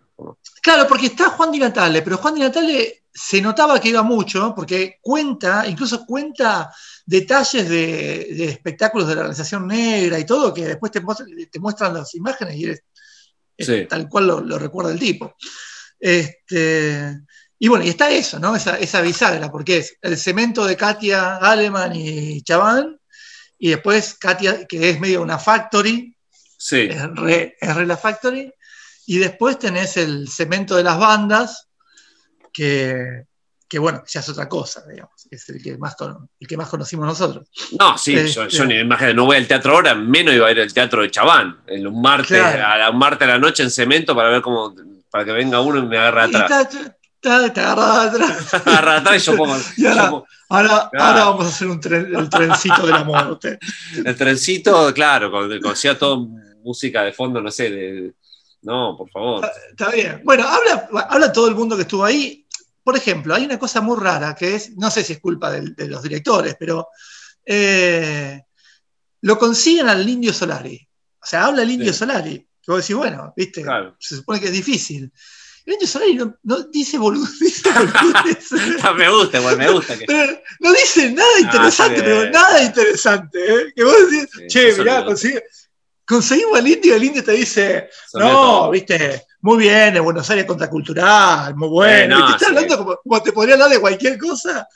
Claro, porque está Juan Di Natale, pero Juan Di Natale se notaba que iba mucho, porque cuenta, incluso cuenta detalles de, espectáculos de la organización negra y todo, que después te, muestran las imágenes y es, tal cual lo, recuerda el tipo. Este, y bueno, y está eso, ¿no? Esa, esa bisagra, porque es el cemento de Katia Aleman y Chaván, y después Katia, que es medio una factory, sí. es, re, es re la factory, y después tenés el cemento de las bandas, que, bueno, ya es otra cosa, digamos, es el que más, el que más conocimos nosotros. No, sí, yo, este, ni imagino, no voy al teatro ahora, menos iba a ir al teatro de Chabán, el un martes, a la, un martes a la noche en cemento para ver cómo, para que venga uno y me agarre atrás. te agarra atrás. agarra atrás y yo pongo. ahora, ahora, vamos a hacer un el trencito de la muerte. El trencito, claro, con, con sea todo música de fondo, no sé, de, no, por favor. Está, bien. Bueno, habla, habla todo el mundo que estuvo ahí. Por ejemplo, hay una cosa muy rara que es, no sé si es culpa de, los directores, pero eh, lo consiguen al Indio Solari. O sea, habla el Indio Solari. Que vos decís, bueno, viste, se supone que es difícil. El Indio Solari no, dice boludeces. me gusta, igual, me gusta. no dice nada ah, interesante, pero nada interesante. ¿eh? Que vos decís, che, mirá, consigue conseguimos al indio y el indio te dice, no, viste, muy bien, en Buenos Aires contracultural, muy bueno. y te está hablando como, te podría hablar de cualquier cosa.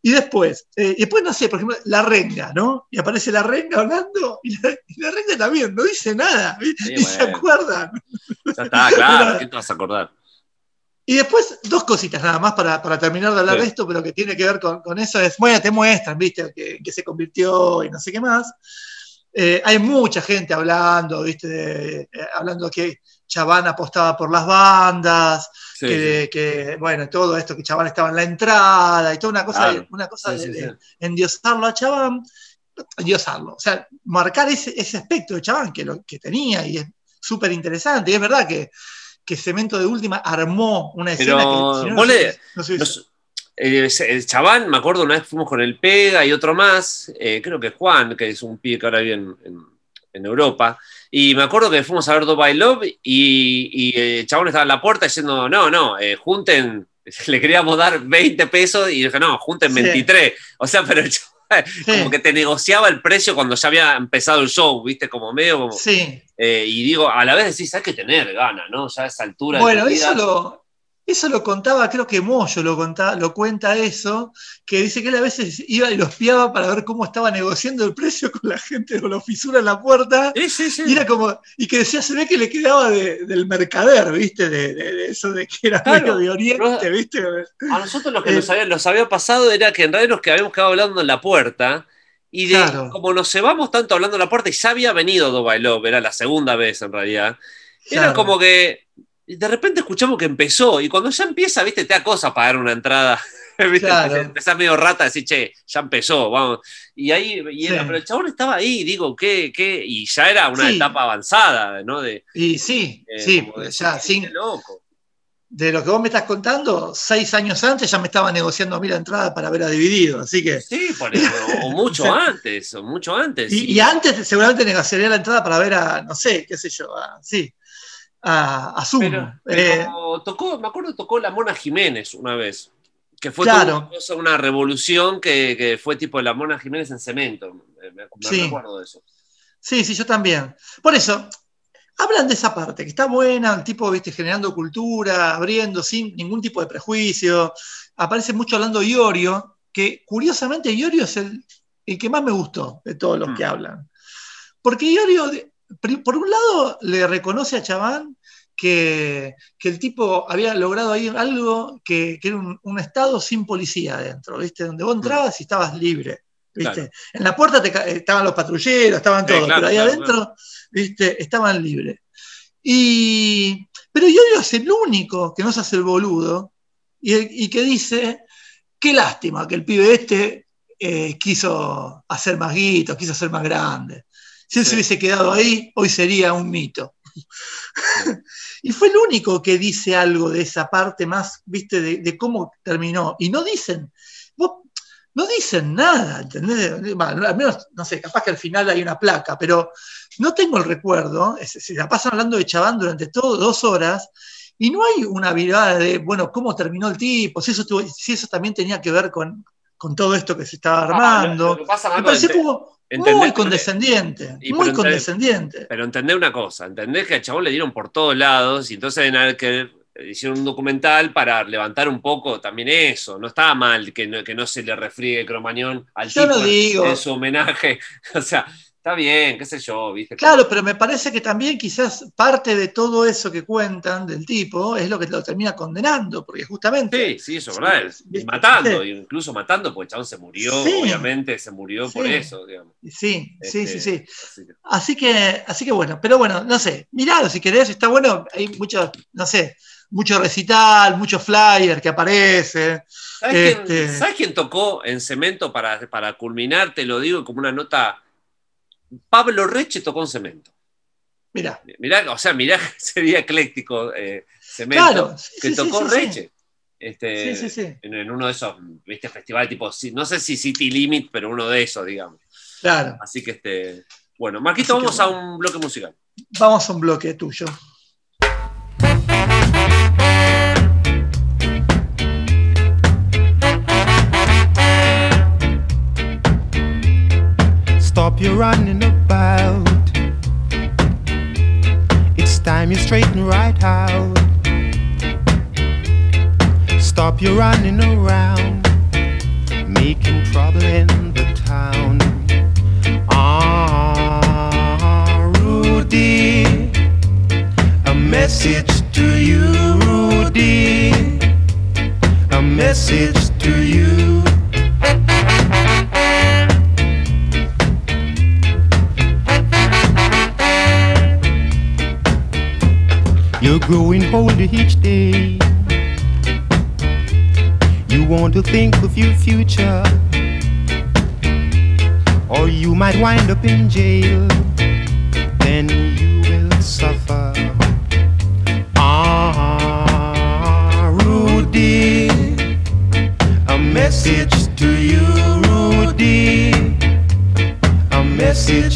Y después, eh, y después, no sé, por ejemplo, la renga, ¿no? Y aparece la renga hablando, y la, renga también, no dice nada, y se acuerdan. Ya está, claro, ¿qué te vas a acordar? Y después, dos cositas nada más para, terminar de hablar de esto, pero que tiene que ver con, eso, es, bueno, te muestran, ¿viste? Que, que se convirtió y no sé qué más. Eh, hay mucha gente hablando, ¿viste? Eh, hablando que Chabán apostaba por las bandas, que, bueno, todo esto, que Chabán estaba en la entrada y toda una cosa, una cosa de, endiosarlo a Chabán, endiosarlo, o sea, marcar ese, aspecto de Chabán que, lo, que tenía y es súper interesante. Y es verdad que, que Cemento de Última armó una escena que el, Chabán, me acuerdo, una vez fuimos con el Pega y otro más, eh, creo que Juan, que es un pibe que ahora vive en, Europa, y me acuerdo que fuimos a ver Dubai Love y, el Chabán estaba en la puerta diciendo, no, no, eh, junten, le queríamos dar 20 pesos y dije, no, junten 23. O sea, pero el como que te negociaba el precio cuando ya había empezado el show, ¿viste? Como medio como... Sí. Eh, y digo, a la vez decís, hay que tener ganas, ¿no? Ya a esa altura. Bueno, eso lo, eso lo contaba, creo que Moyo lo, contaba, lo cuenta eso, que dice que él a veces iba y los espiaba para ver cómo estaba negociando el precio con la gente con la fisura en la puerta. Y era como, y que decía, se ve que le quedaba del mercader, ¿viste? De, eso de que era medio de Oriente, ¿viste? A nosotros lo que nos, eh, había, pasado era que en realidad nos que habíamos quedado hablando en la puerta. Y como nos llevamos tanto hablando en la puerta y ya había venido Dubai Love, era la segunda vez en realidad, era como que y de repente escuchamos que empezó, y cuando ya empieza, viste, te da cosa pagar una entrada. ¿viste? Empezás medio rata, decir, che, ya empezó, vamos. Y ahí, pero el chabón estaba ahí, digo, ¿qué? qué? Y ya era una etapa avanzada, ¿no? De, y sí, eh, sí, ya, sin, loco. De lo que vos me estás contando, seis años antes ya me estaba negociando a mí la entrada para ver a Dividido, así que... Sí, por eso, o mucho antes, o mucho antes. Y, antes seguramente negociaría la entrada para ver a, no sé, qué sé yo, sí, a, Pero, eh, tocó, me acuerdo tocó la Mona Jiménez una vez. Que fue una, una, revolución que, fue tipo la Mona Jiménez en cemento. Me, sí. de eso. Sí, sí, yo también. Por eso, hablan de esa parte, que está buena, el tipo, viste, generando cultura, abriendo sin ningún tipo de prejuicio. Aparece mucho hablando Iorio, que curiosamente Iorio es el, que más me gustó de todos los que mm. hablan. Porque Iorio, por un lado, le reconoce a Chabán que, el tipo había logrado ahí algo que, era un, estado sin policía adentro, ¿viste? Donde vos mm. entrabas y estabas libre. ¿viste? En la puerta estaban los patrulleros, estaban todos, pero ahí adentro ¿viste? estaban libres. Y, pero Iorio es el único que no se hace el boludo y, que dice, qué lástima que el pibe este eh, quiso hacer más guito, quiso ser más grande. Si él se hubiese quedado ahí, hoy sería un mito. y fue el único que dice algo de esa parte más, viste, de, cómo terminó. Y no dicen, no dicen nada, ¿entendés? al menos, no sé, capaz que al final hay una placa, pero no tengo el recuerdo. Se la pasan hablando de Chabán durante todo dos horas y no hay una virada de, bueno, cómo terminó el tipo, si eso, si eso también tenía que ver con, todo esto que se estaba ah, armando. Me parece muy condescendiente, muy condescendiente. Pero entendé una cosa, entendés que al chabón le dieron por todos lados y entonces que hicieron un documental para levantar un poco también eso. No estaba mal que no, que no se le refriegue Cromañón al tipo en su homenaje. O sea, Está bien, qué sé yo, ¿viste? Claro, pero me parece que también quizás parte de todo eso que cuentan del tipo es lo que lo termina condenando, porque justamente. Sí, sí, eso es verdad. Y matando, incluso matando, porque el chabón se murió, obviamente, se murió por eso, digamos. Sí, sí, sí, sí. Este, así que... así que, bueno, pero bueno, no sé, miralo si querés, está bueno, hay mucho, no sé, mucho recital, mucho flyer que aparece. ¿Sabes, quién, este tocó en cemento para, para culminar? Te lo digo como una nota Pablo Reche tocó en cemento. Mira. Mirá, o sea, mirá, sería ecléctico eh, cemento claro, que tocó Reche. Este, en, uno de esos ¿viste? festivales tipo, no sé si City Limit, pero uno de esos, digamos. Claro. Así que, este, bueno, Marquito, vamos a un bloque musical. Vamos a un bloque tuyo. Stop your running about. It's time you straighten right out. Stop your running around, making trouble in the town. Ah, Rudy, a message to you, Rudy, a message to you. You're growing older each day. You want to think of your future, or you might wind up in jail. Then you will suffer. Ah, Rudy, a message to you, Rudy, a message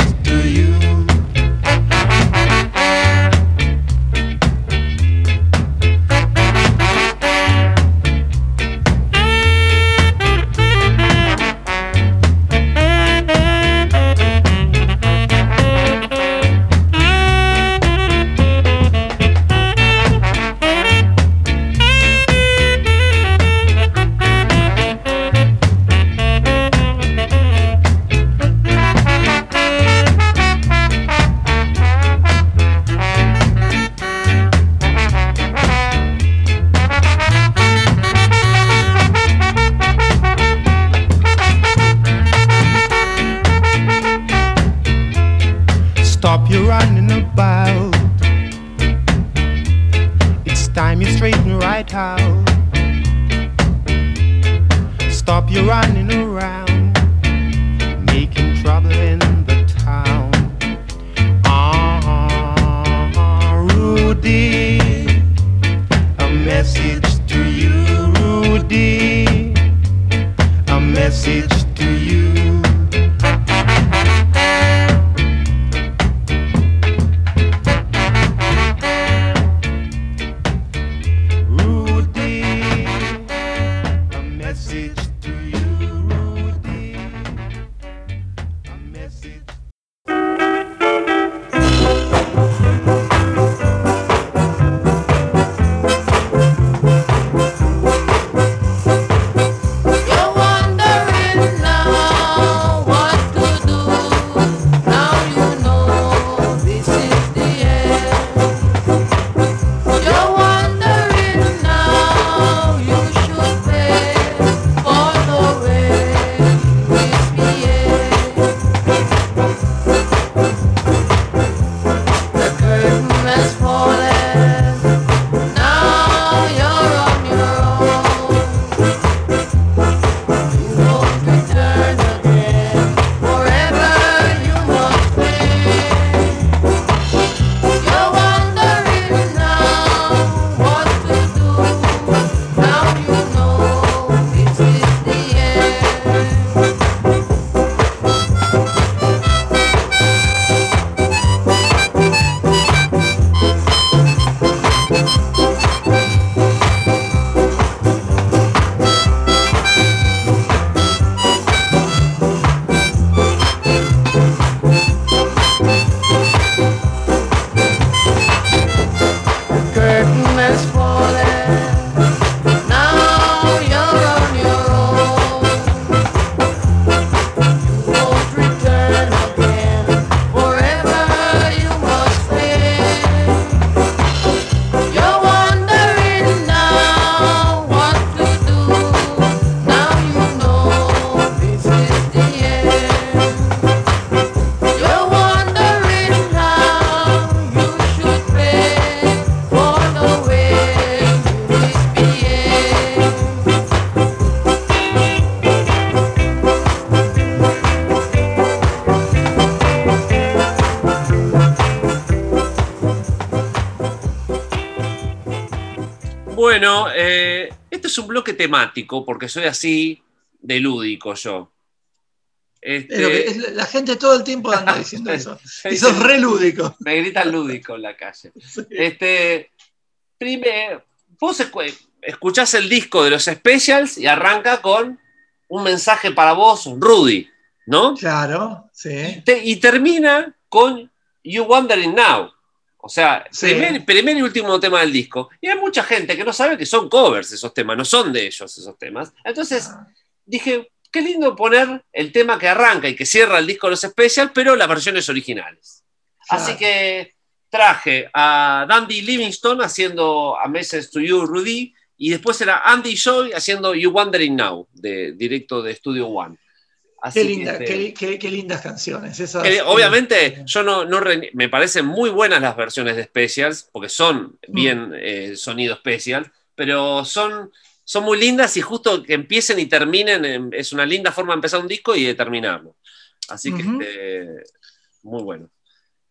Bueno, eh, este es un bloque temático, porque soy así de lúdico yo. Este... la gente todo el tiempo anda diciendo eso. Y sos re lúdico. Me gritan lúdico en la calle. Este, primero, vos escuchás el disco de los Specials y arranca con un mensaje para vos, Rudy, ¿no? Claro, sí. Y, termina con You Wondering Now. O sea, primer, y último tema del disco. Y hay mucha gente que no sabe que son covers esos temas, no son de ellos esos temas. Entonces ah. dije, qué lindo poner el tema que arranca y que cierra el disco de los Special, pero las versiones originales. Así que traje a Dandy Livingstone haciendo A Message to You, Rudy, y después era Andy Joy haciendo You Wondering Now, de, directo de Studio One. Qué, qué, lindas canciones. obviamente, yo no, me parecen muy buenas las versiones de Specials, porque son mm. bien eh, sonido Special, pero son, son muy lindas y justo que empiecen y terminen, es una linda forma de empezar un disco y de terminarlo. Así que este, muy bueno.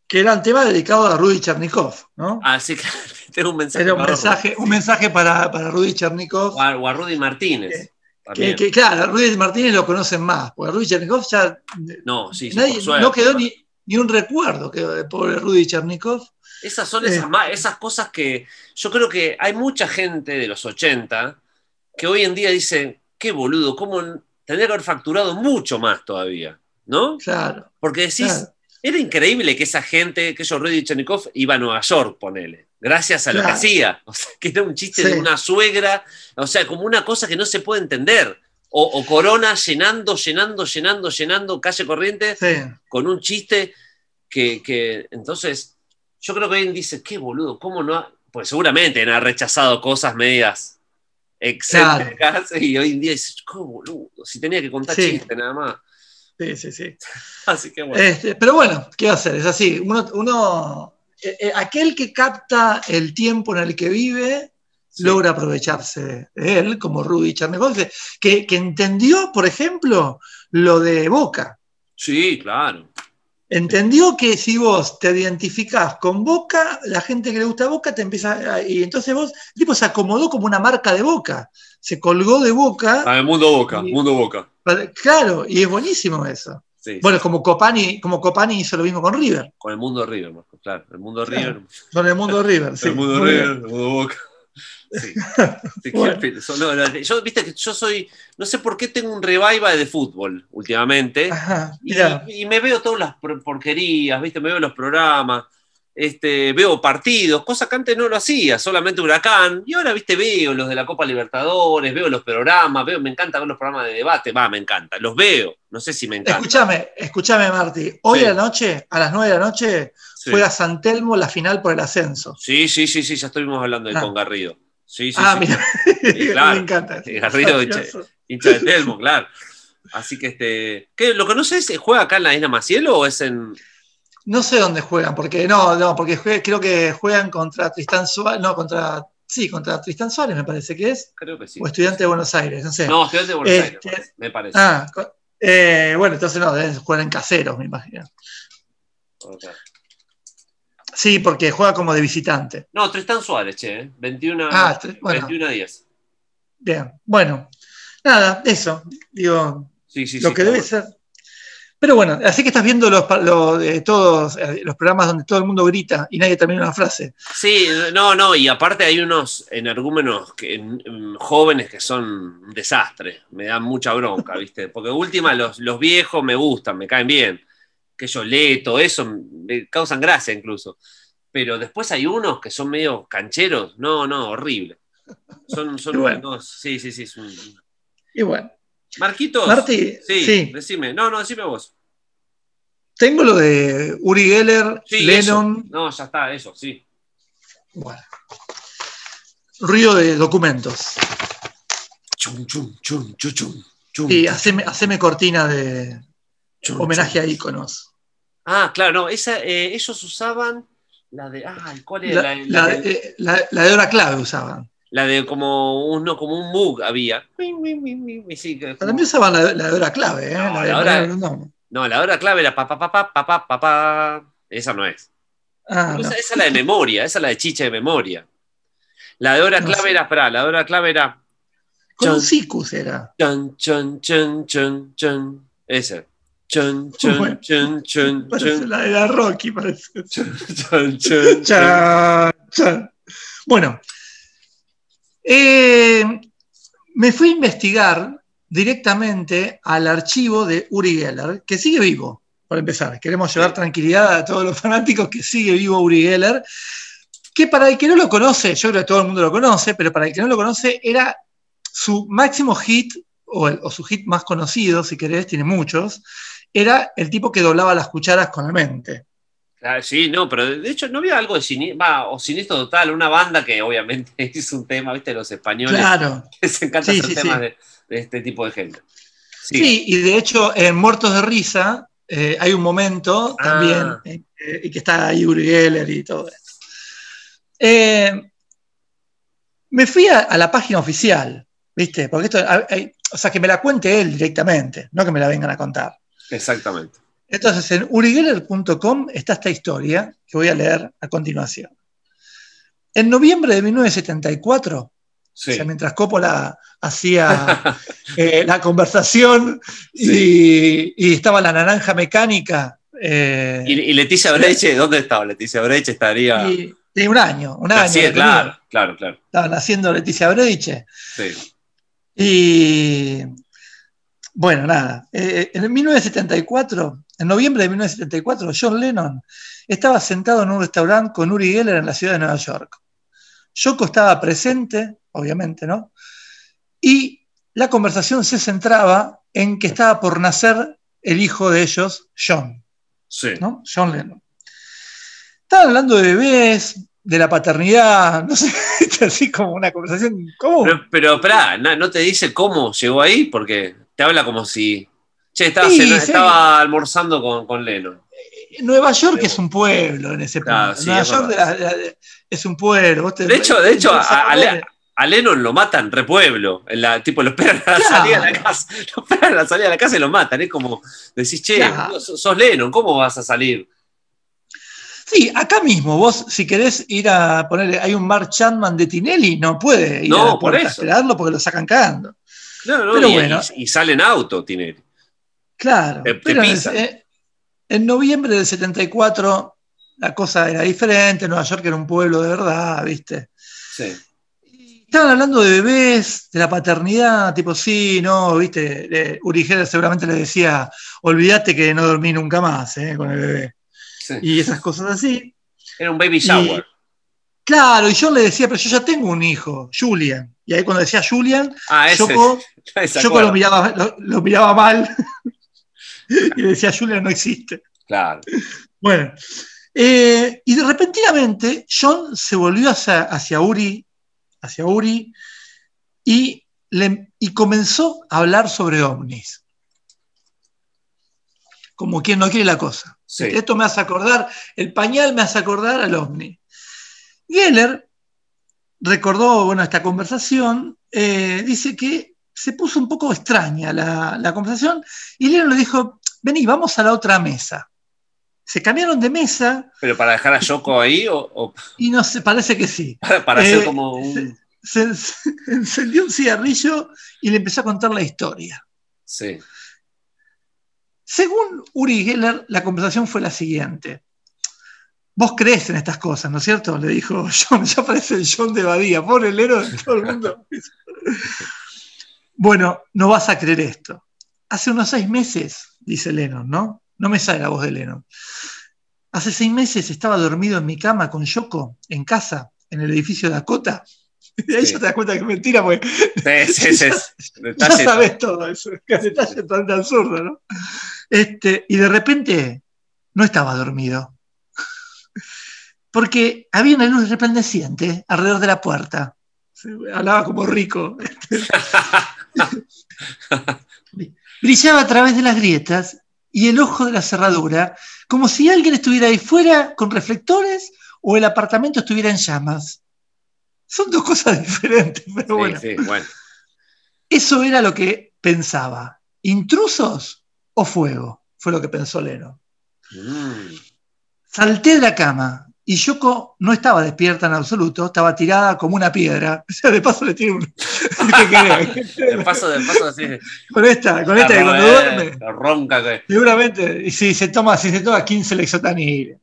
Que era un tema dedicado a Rudy Chernikov, ¿no? Así que tengo un mensaje. Era un mensaje, un mensaje para, para Rudy Chernikov. O a, Rudy Martínez. Que, claro, a Rudy Martínez lo conocen más, porque Rudy Chernikov ya. No, sí, no quedó ni, ni, un recuerdo que pobre Rudy Chernikov. Esas son esas, eh. esas cosas que yo creo que hay mucha gente de los 80 que hoy en día dice, qué boludo, cómo tendría que haber facturado mucho más todavía, ¿no? Claro. Porque decís, era increíble que esa gente, que yo, Rudy Chernikov, iba a Nueva York, ponele gracias a lo que hacía. O sea, que era un chiste de una suegra, o sea, como una cosa que no se puede entender. O, Corona llenando, llenando, llenando, llenando calle corriente con un chiste que, entonces yo creo que alguien dice, qué boludo, ¿cómo no? Pues seguramente ha rechazado cosas medias excéntricas y hoy en día dice, qué boludo, si tenía que contar chiste nada más. Sí, sí, sí. Así que bueno. Este, pero bueno, ¿qué va a hacer? Es así. uno eh, aquel que capta el tiempo en el que vive logra aprovecharse de él, como Rudy Charnekov, que, que entendió, por ejemplo, lo de Boca. Sí, claro. Entendió que si vos te identificás con Boca, la gente que le gusta Boca te empieza. A, y entonces vos, el tipo se acomodó como una marca de Boca. Se colgó de Boca. Ah, el mundo Boca, mundo Boca. Claro, y es buenísimo eso bueno, como Copani, como Copani hizo lo mismo con River. Con el mundo River, claro. El mundo River. Con el mundo River, sí. El mundo River, el mundo Boca. Sí. yo, viste que yo soy, no sé por qué tengo un revival de fútbol últimamente. y, y, me veo todas las porquerías, viste, me veo los programas este, veo partidos, cosa que antes no lo hacía, solamente Huracán, y ahora, viste, veo los de la Copa Libertadores, veo los programas, veo, me encanta ver los programas de debate, va, me encanta, los veo, no sé si me encanta. Escúchame, escúchame, Marti, hoy a la noche, a las 9 de la noche, juega San Telmo la final por el ascenso. Sí, sí, sí, sí, ya estuvimos hablando de ah. con Garrido. Sí, sí, ah, sí. mira, claro. me encanta. Garrido, hincha, de Telmo, claro. Así que este. ¿qué, ¿Lo conoces? ¿Juega acá en la Isla Macielo o es en.? No sé dónde juegan, porque no, no, porque creo que juegan contra Tristán Suárez, no, contra, sí, contra Tristán Suárez me parece que es. Creo que sí. O Estudiante de Buenos Aires, no sé. No, Estudiante de Buenos Aires, este, me parece. Ah, eh, bueno, entonces no, deben jugar en caseros, me imagino. Sí, porque juega como de visitante. No, Tristán Suárez, che, 21, ah, 21 días. Bien, bueno, nada, eso, digo, sí, sí, lo que debe ser pero bueno, así que estás viendo los, todos eh, los programas donde todo el mundo grita y nadie termina una frase. Sí, no, no, y aparte hay unos energúmenos que, jóvenes que son un desastre, me dan mucha bronca, ¿viste? Porque última los, los viejos me gustan, me caen bien, que yo todo eso, me causan gracia incluso. Pero después hay unos que son medio cancheros, no, no, horrible. Son, son bueno. sí, sí, sí. Y bueno. Marquitos. Marti, sí, decime. No, no, decime vos. Tengo lo de Uri Geller, Lennon. No, ya está, eso, sí. Bueno. Ruido de documentos. Chum, chum, chum, chum, chum. Sí, haceme, cortina de homenaje a íconos. Ah, claro, no, esa, eh, ellos usaban la de. Ah, ¿cuál era? La, la, la, de, la, de hora clave usaban. La de como uno, como un bug había. Sí, También usaban la, de hora clave, ¿eh? No, la, hora, no, la hora clave era papá, papá, papá, papá. Esa no es. Ah, esa, es la de memoria, esa es la de chicha de memoria. La de hora clave era, espera, la de hora clave era. Con sicus era. Chon, chon, chon, chon, chon. Ese. Chon, chon, chon, chon, Parece la de la Rocky, parece. Chon, chon, Chan, chan. Bueno, eh, me fui a investigar directamente al archivo de Uri Geller, que sigue vivo, por empezar. Queremos llevar tranquilidad a todos los fanáticos que sigue vivo Uri Geller, que para el que no lo conoce, yo creo que todo el mundo lo conoce, pero para el que no lo conoce, era su máximo hit, o, el- o su hit más conocido, si querés, tiene muchos, era el tipo que doblaba las cucharas con la mente. Ah, sí, no, pero de hecho no había algo de Sini- va, o Sinistro Total, una banda que obviamente hizo un tema, viste, los españoles Claro. que se encanta Sí, hacer sí, temas sí. De, de este tipo de gente. Sí, y de hecho en Muertos de Risa eh, hay un momento Ah. también que, y que está ahí Uri Geller y todo eso. Eh, me fui a, a la página oficial, ¿viste? Porque esto, hay- hay- o sea, que me la cuente él directamente, no que me la vengan a contar. Exactamente. Entonces, en urigeller.com está esta historia que voy a leer a continuación. En noviembre de 1974, Sí. o sea, mientras Coppola hacía eh, la conversación y, y estaba la naranja mecánica. eh, Y, y Leticia Breche, ¿dónde estaba? Leticia Breche estaría. y- y un año, un año. Sí, claro, claro, claro. Estaban haciendo Leticia Breche. Sí. Y bueno, nada. eh, en 1974, en noviembre de 1974, John Lennon estaba sentado en un restaurante con Uri Geller en la ciudad de Nueva York. Yoko estaba presente, obviamente, ¿no? Y la conversación se centraba en que estaba por nacer el hijo de ellos, John, Sí. ¿no? John Lennon. Estaban hablando de bebés, de la paternidad, no sé, así como una conversación común. Pero, pero no te dice cómo llegó ahí, porque te habla como si. Che, estaba, Sí, estaba almorzando con, con Lennon. Nueva York es un pueblo en ese punto. Sí, Nueva es York de la- de la- de- es un pueblo. Vos te- De hecho, de hecho, a, Lennon lo matan repueblo. La, tipo, lo esperan a la Claro. salida de la casa. Lo esperan a la salida de la casa y lo matan. Es como decís, che, Claro. sos, Lennon, ¿cómo vas a salir? Sí, acá mismo, vos si querés ir a poner, hay un Mark Chapman de Tinelli, no puede ir No, a la por a eso. esperarlo porque lo sacan cagando. No, no, Pero y, bueno. y- y sale en auto, Tinelli. Claro. Te- te pero en, en noviembre del 74 la cosa era diferente, Nueva York era un pueblo de verdad, ¿viste? Sí. Y Estaban hablando de bebés, de la paternidad, tipo, sí, no, viste, eh, Uri Geller seguramente le decía, olvídate que no dormí nunca más eh, con el bebé. sí. Y esas cosas así. Era un baby shower. Claro, y yo le decía, pero yo ya tengo un hijo, Julian. Y ahí cuando decía Julian, ah, ese. Yoko, ¿se Yoko lo, acuerdan? miraba, lo, lo miraba mal. y le decía, Julian no existe. Claro. Bueno, eh, y de repentinamente John se volvió hacia, hacia Uri, hacia Uri y, le- y comenzó a hablar sobre ovnis. Como quien no quiere la cosa. Sí. Esto me hace acordar, el pañal me hace acordar al ovni. Geller recordó, bueno, esta conversación, eh, dice que se puso un poco extraña la, la conversación y Lennon le dijo, vení, vamos a la otra mesa. Se cambiaron de mesa ¿Pero para dejar a Yoko ahí o, o y no sé, parece que sí. para, para hacer Eh, como un. Se, se encendió un cigarrillo y le empezó a contar la historia. Sí. Según Uri Geller, la conversación fue la siguiente. Vos crees en estas cosas, ¿no es cierto? Le dijo John, ya parece el John de Badía, pobre Lero de todo el mundo. bueno, no vas a creer esto. Hace unos seis meses, dice Lennon, ¿no? No me sale la voz de Lennon. Hace seis meses estaba dormido en mi cama con Yoko, en casa, en el edificio Dakota. Y ahí Sí. ya te das cuenta que es mentira, porque Sí, sí, sí. ya sabes todo eso, que detalle tan absurdo, ¿no? Este, y de repente no estaba dormido. Porque había una luz resplandeciente alrededor de la puerta. Se- Hablaba como rico. Brillaba a través de las grietas y el ojo de la cerradura, como si alguien estuviera ahí fuera con reflectores o el apartamento estuviera en llamas. Son dos cosas diferentes, pero Sí, bueno. sí, bueno. Eso era lo que pensaba. ¿Intrusos o fuego? Fue lo que pensó Leno. Mm. Salté de la cama y Yoko no estaba despierta en absoluto, estaba tirada como una piedra. O sea, de paso le tiene un. de paso, de paso así. Con esta, con esta que cuando duerme. ronca que. Seguramente, y si se toma, si se toma 15 lexotanil.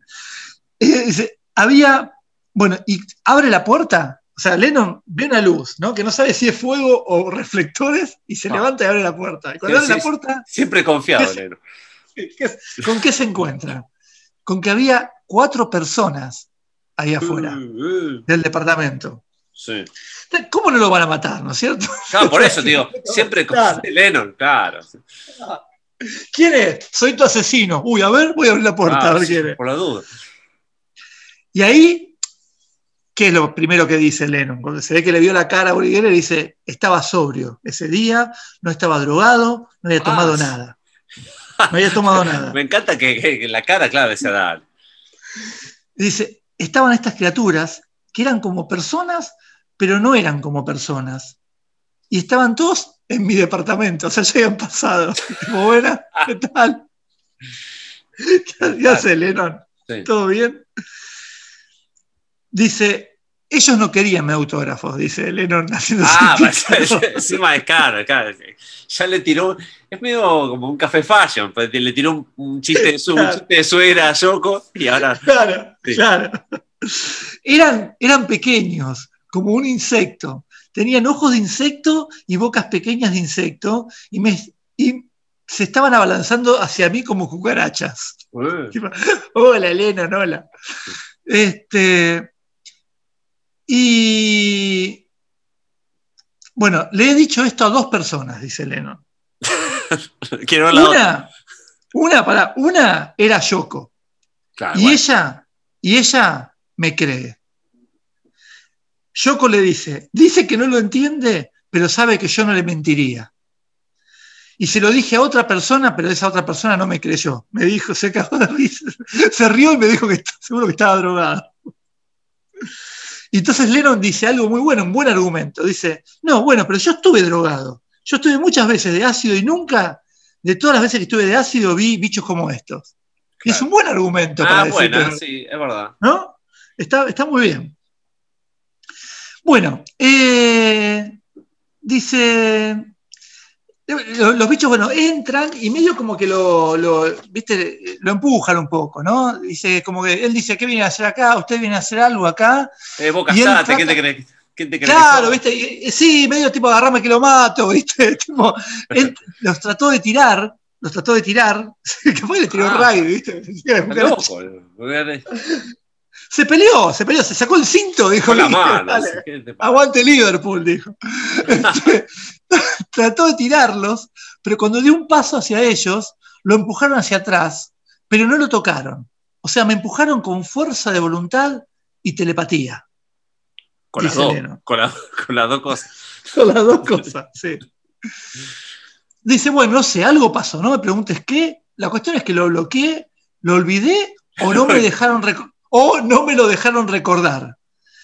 Dice, había. Bueno, y abre la puerta. O sea, Lennon ve una luz, ¿no? Que no sabe si es fuego o reflectores, y se levanta y abre la puerta. Y cuando abre la puerta. Siempre confiado, Lennon. ¿Con qué se encuentra? Con que había cuatro personas ahí afuera mm, mm. del departamento. Sí. ¿Cómo no lo van a matar, no es cierto? Claro, por eso, digo, siempre con Lennon, claro. ¿Quién es? Soy tu asesino. Uy, a ver, voy a abrir la puerta, a ver quién es. Por la duda. Y ahí, ¿qué es lo primero que dice Lennon? Cuando se ve que le vio la cara a Uri Geller, dice, estaba sobrio ese día, no estaba drogado, no había tomado ah, nada. No había tomado nada. Me encanta que, la cara, claro, decía, dale. Dice, estaban estas criaturas que eran como personas, pero no eran como personas. Y estaban todos en mi departamento, o sea, ya habían pasado. Como, buena, ¿qué tal? ¿Qué hace Lennon? ¿Todo bien? Dice, ellos no querían mi autógrafo, dice Lennon Ah, encima es caro, claro. Ya le tiró, es medio como un café fashion, pues, le tiró un, chiste, de su, de suegra a Yoko y ahora. Claro, claro. Eran, eran pequeños, como un insecto. Tenían ojos de insecto y bocas pequeñas de insecto y, me, y se estaban abalanzando hacia mí como cucarachas. Hola, Lennon, hola. Este, y bueno, le he dicho esto a dos personas, dice Lennon. Quiero la una, una, para, una era Yoko. y ella, y ella me cree. Yoko le dice, dice que no lo entiende, pero sabe que yo no le mentiría. Y se lo dije a otra persona, pero esa otra persona no me creyó. Me dijo, se acabó de reír, se rió y me dijo que seguro que estaba drogado. Y entonces Lennon dice algo muy bueno, un buen argumento. Dice, no, bueno, pero yo estuve drogado. Yo estuve muchas veces de ácido y nunca, de todas las veces que estuve de ácido, vi bichos como estos. Y es un buen argumento. Ah, bueno, sí, es verdad. ¿No? Está, está muy bien. Bueno, eh, dice, los, bichos, bueno, entran y medio como que lo, ¿viste? lo empujan un poco, ¿no? Dice, como que él dice, ¿qué viene a hacer acá? ¿Usted viene a hacer algo acá? Eh, vos casate, ¿quién te cree? ¿Quién te claro, ¿viste? sí, medio tipo agarrame que lo mato, ¿viste? Tipo, él los trató de tirar, los trató de tirar, que fue le tiró ah, rayo, ¿viste? Loco, se peleó, se peleó, se sacó el cinto, dijo. La mano, aguante Liverpool, dijo. Este, trató de tirarlos, pero cuando dio un paso hacia ellos, lo empujaron hacia atrás, pero no lo tocaron. O sea, me empujaron con fuerza de voluntad y telepatía. Con las, dos, con, las dos cosas. con las dos cosas, sí. Dice, bueno, no sé, algo pasó, no me preguntes qué. La cuestión es que lo bloqueé, lo olvidé o no me dejaron o no me lo dejaron recordar.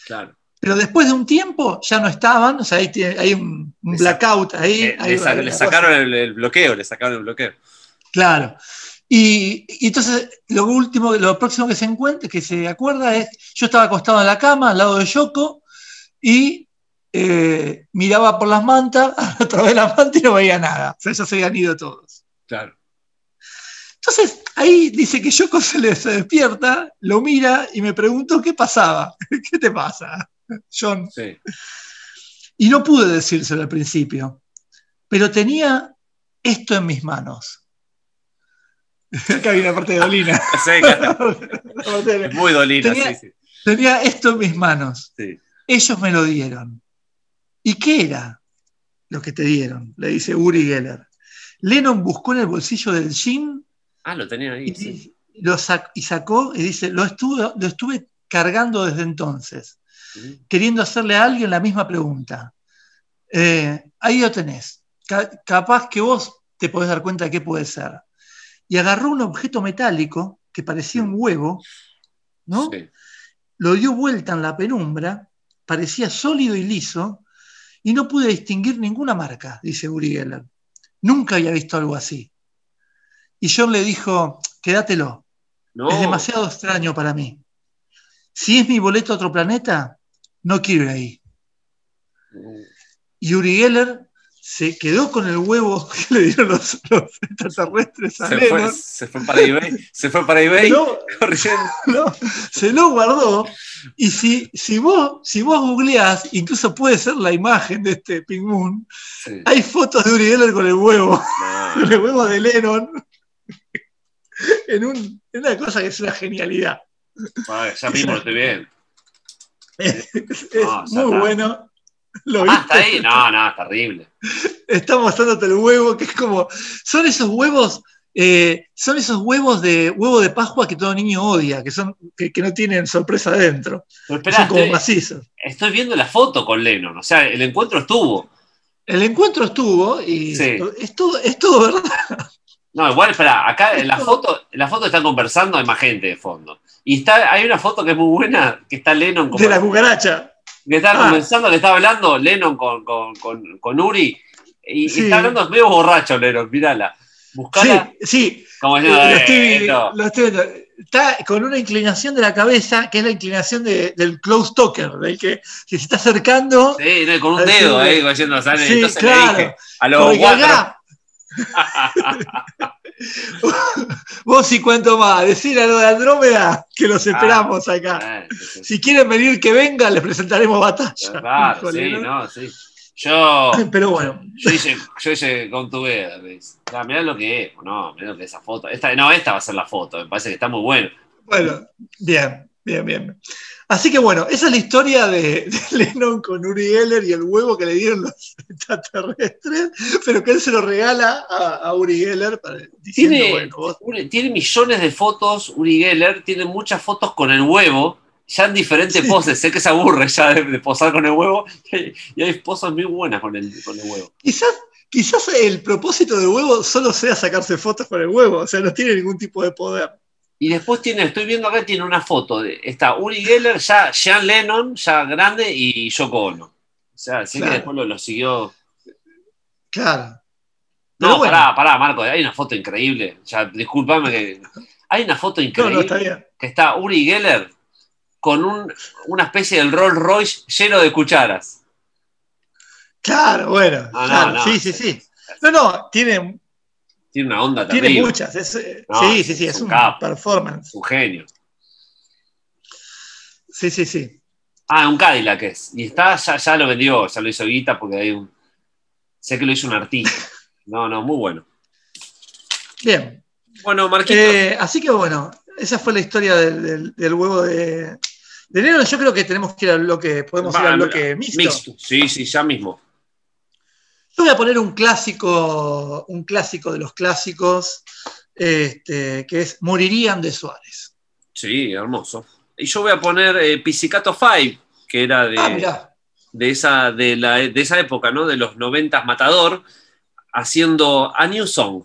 Claro. Pero después de un tiempo ya no estaban, o sea, hay, hay un, blackout ahí. le, sacaron el, bloqueo, le sacaron el bloqueo. Claro. Y, entonces lo último, lo próximo que se encuentra, que se acuerda es, yo estaba acostado en la cama al lado de Yoko y eh, miraba por las mantas, a través de las mantas y no veía nada. O sea, ya se habían ido todos. Claro. Entonces, ahí dice que Yoko se, le, despierta, lo mira y me preguntó qué pasaba. ¿Qué te pasa, John? Sí. Y no pude decírselo al principio, pero tenía esto en mis manos. Acá hay una parte de Dolina. Sí, Muy Dolina, tenía, sí, sí. Tenía esto en mis manos. Sí. Ellos me lo dieron. ¿Y qué era lo que te dieron? Le dice Uri Geller. Lennon buscó en el bolsillo del jean Ah, lo tenía ahí. Y, lo y sacó y dice, lo estuve, lo estuve cargando desde entonces, queriendo hacerle a alguien la misma pregunta. Eh, ahí lo tenés. capaz que vos te podés dar cuenta de qué puede ser. Y agarró un objeto metálico que parecía un huevo, ¿no? Lo dio vuelta en la penumbra, parecía sólido y liso, y no pude distinguir ninguna marca, dice Uri Geller. Nunca había visto algo así. Y John le dijo, quédatelo. Es demasiado extraño para mí. si es mi boleto a otro planeta, no quiero ir ahí. Y Uri Geller se quedó con el huevo que le dieron los, extraterrestres a se fue, se fue, para eBay, se fue para eBay se lo guardó. Y si, si, vos, si vos googleás, incluso puede ser la imagen de este Pink Moon, hay fotos de Uri Geller con el huevo, con el huevo de Lennon, en, un, en, una cosa que es una genialidad. ya mismo lo estoy bien. Es, muy bueno. ¿Lo ah, está ahí. No, no, terrible. Está mostrándote el huevo, que es como. Son esos huevos. Eh, son esos huevos de huevo de Pascua que todo niño odia, que son que, no tienen sorpresa adentro. son como estoy, macizos. Estoy viendo la foto con Lennon, o sea, el encuentro estuvo. El encuentro estuvo y es, todo, es todo verdad. No, igual, espera, acá en la foto, en la foto están conversando, hay más gente de fondo. Y está, hay una foto que es muy buena, que está Lennon De la cucaracha. Que está ah. comenzando, que está hablando Lennon con, con, con, Uri. Y, está hablando medio borracho, Lennon, mírala. Buscala. Sí, sí. Como lo, estoy, lo estoy viendo. Está con una inclinación de la cabeza, que es la inclinación de, del close talker, del que, que, se está acercando. Sí, con un dedo ahí, diciendo, ¿sale? Sí, Entonces claro. le dije, a los cuatro. Vos y cuánto más, decir a lo de Andrómeda que los esperamos ah, acá. Si quieren venir, que vengan, les presentaremos batalla. Claro, sí, no, sí. Yo. Pero bueno. Yo hice, yo hice con tu veda. mirá lo que es, no, mirá lo que es esa foto. Esta, no, esta va a ser la foto, me parece que está muy bueno. Bueno, bien, bien, bien. Así que bueno, esa es la historia de, Lennon con Uri Geller y el huevo que le dieron los extraterrestres, pero que él se lo regala a, Uri Geller tiene, tiene millones de fotos, Uri Geller, tiene muchas fotos con el huevo, ya en diferentes poses. Sé que se aburre ya de, posar con el huevo y hay poses muy buenas con el, con el huevo. Quizás, quizás el propósito del huevo solo sea sacarse fotos con el huevo, o sea, no tiene ningún tipo de poder. Y después tiene, estoy viendo acá, tiene una foto. De, está Uri Geller, ya Sean Lennon, ya grande, y Yoko Ono. O sea, sí que después lo, siguió. Claro. no, pará, pará, Marco, hay una foto increíble. Ya, discúlpame que. Hay una foto increíble está que está Uri Geller con un, una especie del Rolls Royce lleno de cucharas. Claro, bueno. sí, sí, sí. No, no, tiene tiene una onda también. Tiene muchas. sí, sí, sí, es, un, performance. Un genio. Sí, sí, sí. Ah, un Cadillac es. Y está, ya, ya lo vendió, ya lo hizo Guita porque hay un. Sé que lo hizo un artista. No, no, muy bueno. Bien. Bueno, Marquito. Eh, así que bueno, esa fue la historia del, huevo de, de enero. Yo creo que tenemos que ir al bloque, podemos ir al bloque mixto. Mixto, sí, sí, ya mismo. Yo voy a poner un clásico, un clásico de los clásicos, este, que es Morirían de Suárez. Sí, hermoso. Y yo voy a poner eh, Pizzicato 5, que era de, ah, de, esa, de, la, de, esa época, ¿no? De los 90 Matador, haciendo A New Song.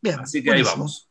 Bien, Así que ahí vamos.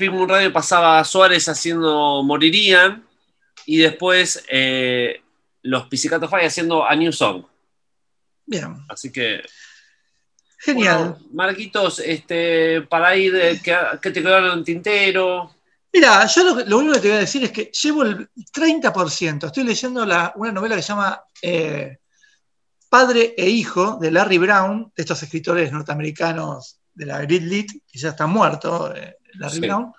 En Radio pasaba Suárez haciendo Morirían y después eh, los Pizzicato Fire haciendo A New Song. Bien. Así que. Genial. Marquitos, este, para ir, eh, ¿qué, te quedaron en tintero? Mira, yo lo, único que te voy a decir es que llevo el 30%. Estoy leyendo una novela que se llama eh, Padre e Hijo de Larry Brown, de estos escritores norteamericanos de la Grid Lit, que ya está muerto, Larry Brown.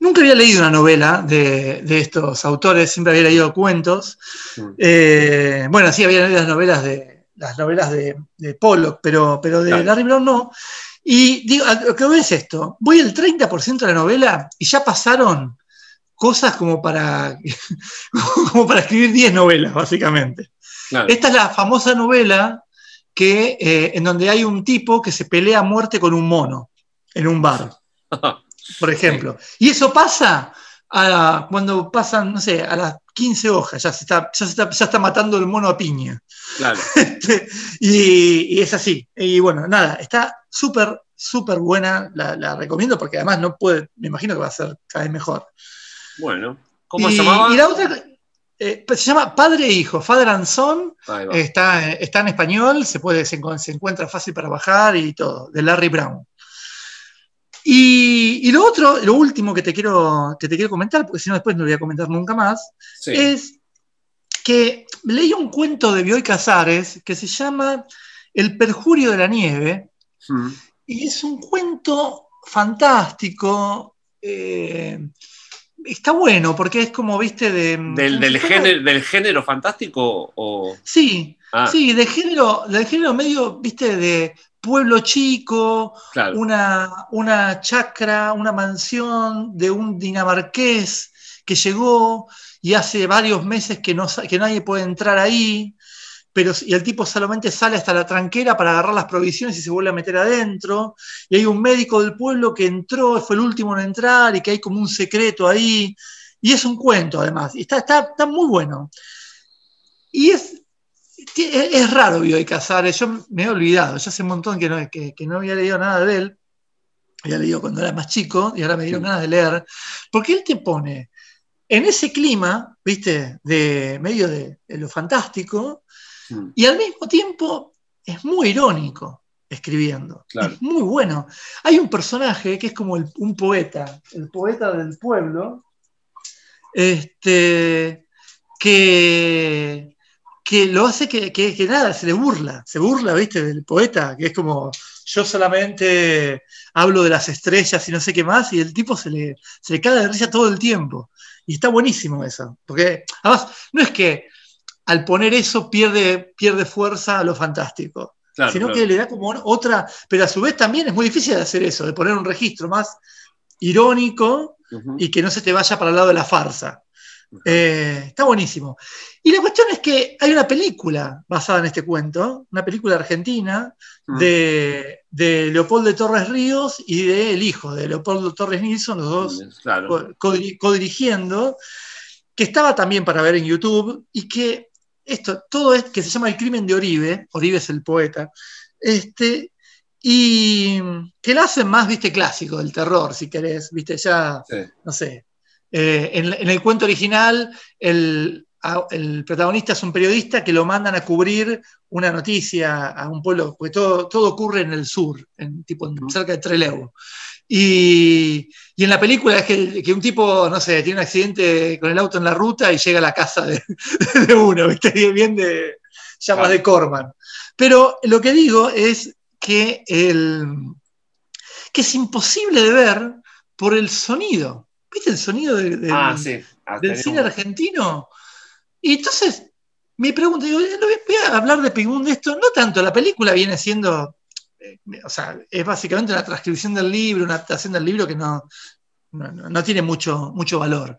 Nunca había leído una novela de, estos autores, siempre había leído cuentos. Mm. Eh, bueno, sí, había leído las novelas de, las novelas de, Pollock, pero, pero de Larry Brown no. Y digo, lo que voy es esto, voy el 30% de la novela y ya pasaron cosas como para, como para escribir 10 novelas, básicamente. Esta es la famosa novela que, eh, en donde hay un tipo que se pelea a muerte con un mono en un bar, por ejemplo. Y eso pasa cuando pasan, no sé, a las 15 hojas, ya se está, ya está, matando el mono a piña. Claro. Este, y, es así. Y bueno, nada, está súper, súper buena, la, recomiendo porque además no puede, me imagino que va a ser cada vez mejor. Bueno, ¿cómo se llamaba? Y la otra, eh, pues, se llama Padre e Hijo, Father and Son, está, está en español, se, puede, se, encuentra fácil para bajar y todo, de Larry Brown. Y, lo otro, lo último que te quiero, que te quiero comentar, porque si no después no lo voy a comentar nunca más, es que leí un cuento de Bioy Casares que se llama El perjurio de la nieve, mm. y es un cuento fantástico, eh, está bueno porque es como, viste, de... ¿Del, género, del género fantástico o...? Sí, ah. sí, de género, del género medio, viste, de pueblo chico, una, una chacra, una mansión de un dinamarqués que llegó y hace varios meses que, no, que nadie puede entrar ahí, pero, y el tipo solamente sale hasta la tranquera para agarrar las provisiones y se vuelve a meter adentro, y hay un médico del pueblo que entró, fue el último en entrar, y que hay como un secreto ahí, y es un cuento además, y está, está, está muy bueno. Y es, es raro Bioy Casares, yo me he olvidado, ya hace un montón que no, que, no había leído nada de él, había leído cuando era más chico y ahora me dieron ganas de leer, porque él te pone en ese clima, viste, de medio de, lo fantástico, y al mismo tiempo es muy irónico escribiendo, es muy bueno. Hay un personaje que es como un poeta, el poeta del pueblo, este, que que lo hace que, nada, se le burla, se burla, viste, del poeta, que es como, yo solamente hablo de las estrellas y no sé qué más, y el tipo se le, se le cae de risa todo el tiempo. Y está buenísimo eso, porque además no es que al poner eso pierde, pierde fuerza a lo fantástico, sino que le da como otra, pero a su vez también es muy difícil de hacer eso, de poner un registro más irónico y que no se te vaya para el lado de la farsa. Eh, está buenísimo. Y la cuestión es que hay una película basada en este cuento, una película argentina mm. de, Leopoldo Torres Ríos y de el hijo de Leopoldo Torres Nilsson, los dos mm, codirigiendo, que estaba también para ver en YouTube y que esto, todo es que se llama El crimen de Oribe, Oribe es el poeta, este, y que lo hacen más, viste, clásico del terror, si querés, viste, ya, no sé, eh, en, el cuento original, el, protagonista es un periodista que lo mandan a cubrir una noticia a un pueblo, porque todo, todo ocurre en el sur, en, tipo, cerca de Trelew. Y, en la película es que, un tipo, no sé, tiene un accidente con el auto en la ruta y llega a la casa de, uno, ¿viste? Bien de llamas de Corman. Pero lo que digo es que, el, que es imposible de ver por el sonido. ¿Viste el sonido ah, del cine argentino? Y entonces me pregunto, digo, voy a hablar de Pingún de esto, no tanto, la película viene siendo, eh, o sea, es básicamente una transcripción del libro, una adaptación del libro que no, no, tiene mucho, mucho valor.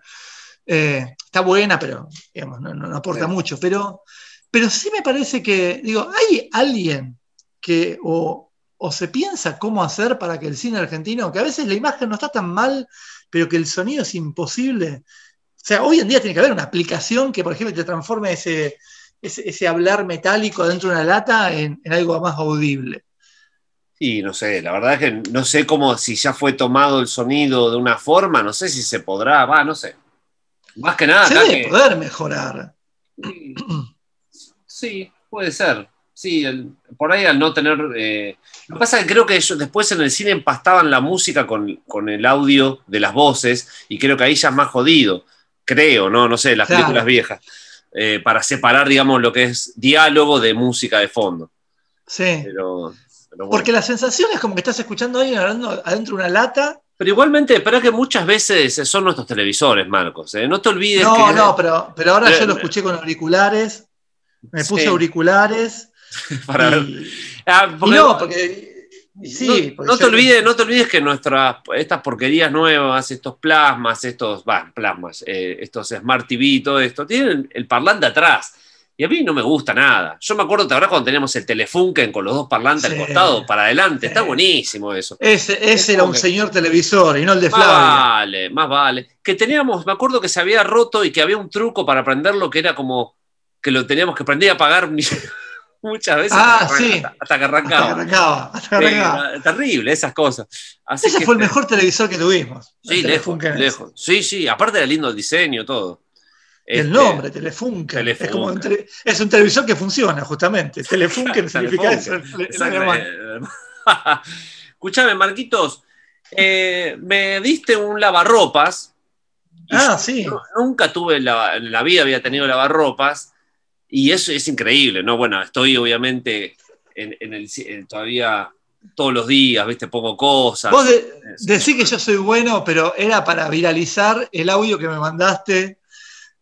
Eh, está buena, pero digamos, no, aporta mucho. Pero, pero sí me parece que, digo, hay alguien que o, o se piensa cómo hacer para que el cine argentino, que a veces la imagen no está tan mal, pero que el sonido es imposible. O sea, hoy en día tiene que haber una aplicación que, por ejemplo, te transforme ese, ese, hablar metálico dentro de una lata en, algo más audible. Y no sé, la verdad es que no sé cómo, si ya fue tomado el sonido de una forma, no sé si se podrá, va, no sé. Más que nada. Se debe poder mejorar. Sí, puede ser. Sí, por ahí al no tener. Eh, lo que pasa es que creo que ellos después en el cine empastaban la música con, el audio de las voces, y creo que ahí ya es más jodido. Creo, ¿no? No sé, las películas viejas. Eh, para separar, digamos, lo que es diálogo de música de fondo. Sí. Porque la sensación es como que estás escuchando a alguien hablando adentro de una lata. Pero igualmente, pero es que muchas veces son nuestros televisores, Marcos. ¿eh? No te olvides. No, no, pero, pero ahora yo lo escuché con auriculares. Me puse auriculares para ah, no, porque, sí, no, te olvides, no te olvides que nuestras, estas porquerías nuevas, estos plasmas, estos, plasmas, eh, estos Smart TV, todo esto, tienen el parlante atrás. Y a mí no me gusta nada. Yo me acuerdo, ¿te acuerdas cuando teníamos el Telefunken con los dos parlantes al costado para adelante? Está buenísimo eso. Ese, era un señor televisor y no el de Flavia. Más vale, más vale. Que teníamos, me acuerdo que se había roto y que había un truco para prenderlo que era como que lo teníamos que prender y apagar muchas veces. Ah, sí. Hasta, que arrancaba. Hasta que arrancaba. terrible, esas cosas. Ese fue el mejor televisor que tuvimos. Sí, lejos, lejos. Sí, sí, aparte era lindo el diseño, todo el este, nombre, Telefunken. Es, como un es, un televisor que funciona, justamente. Telefunken significa eso. Escuchame, Marquitos, eh, me diste un lavarropas. Ah, sí. nunca tuve en la, vida, había tenido lavarropas. Y eso es increíble, ¿no? Bueno, estoy obviamente en, el, todavía todos los días, ¿viste? Pongo cosas. Vos decís que yo soy bueno, pero era para viralizar el audio que me mandaste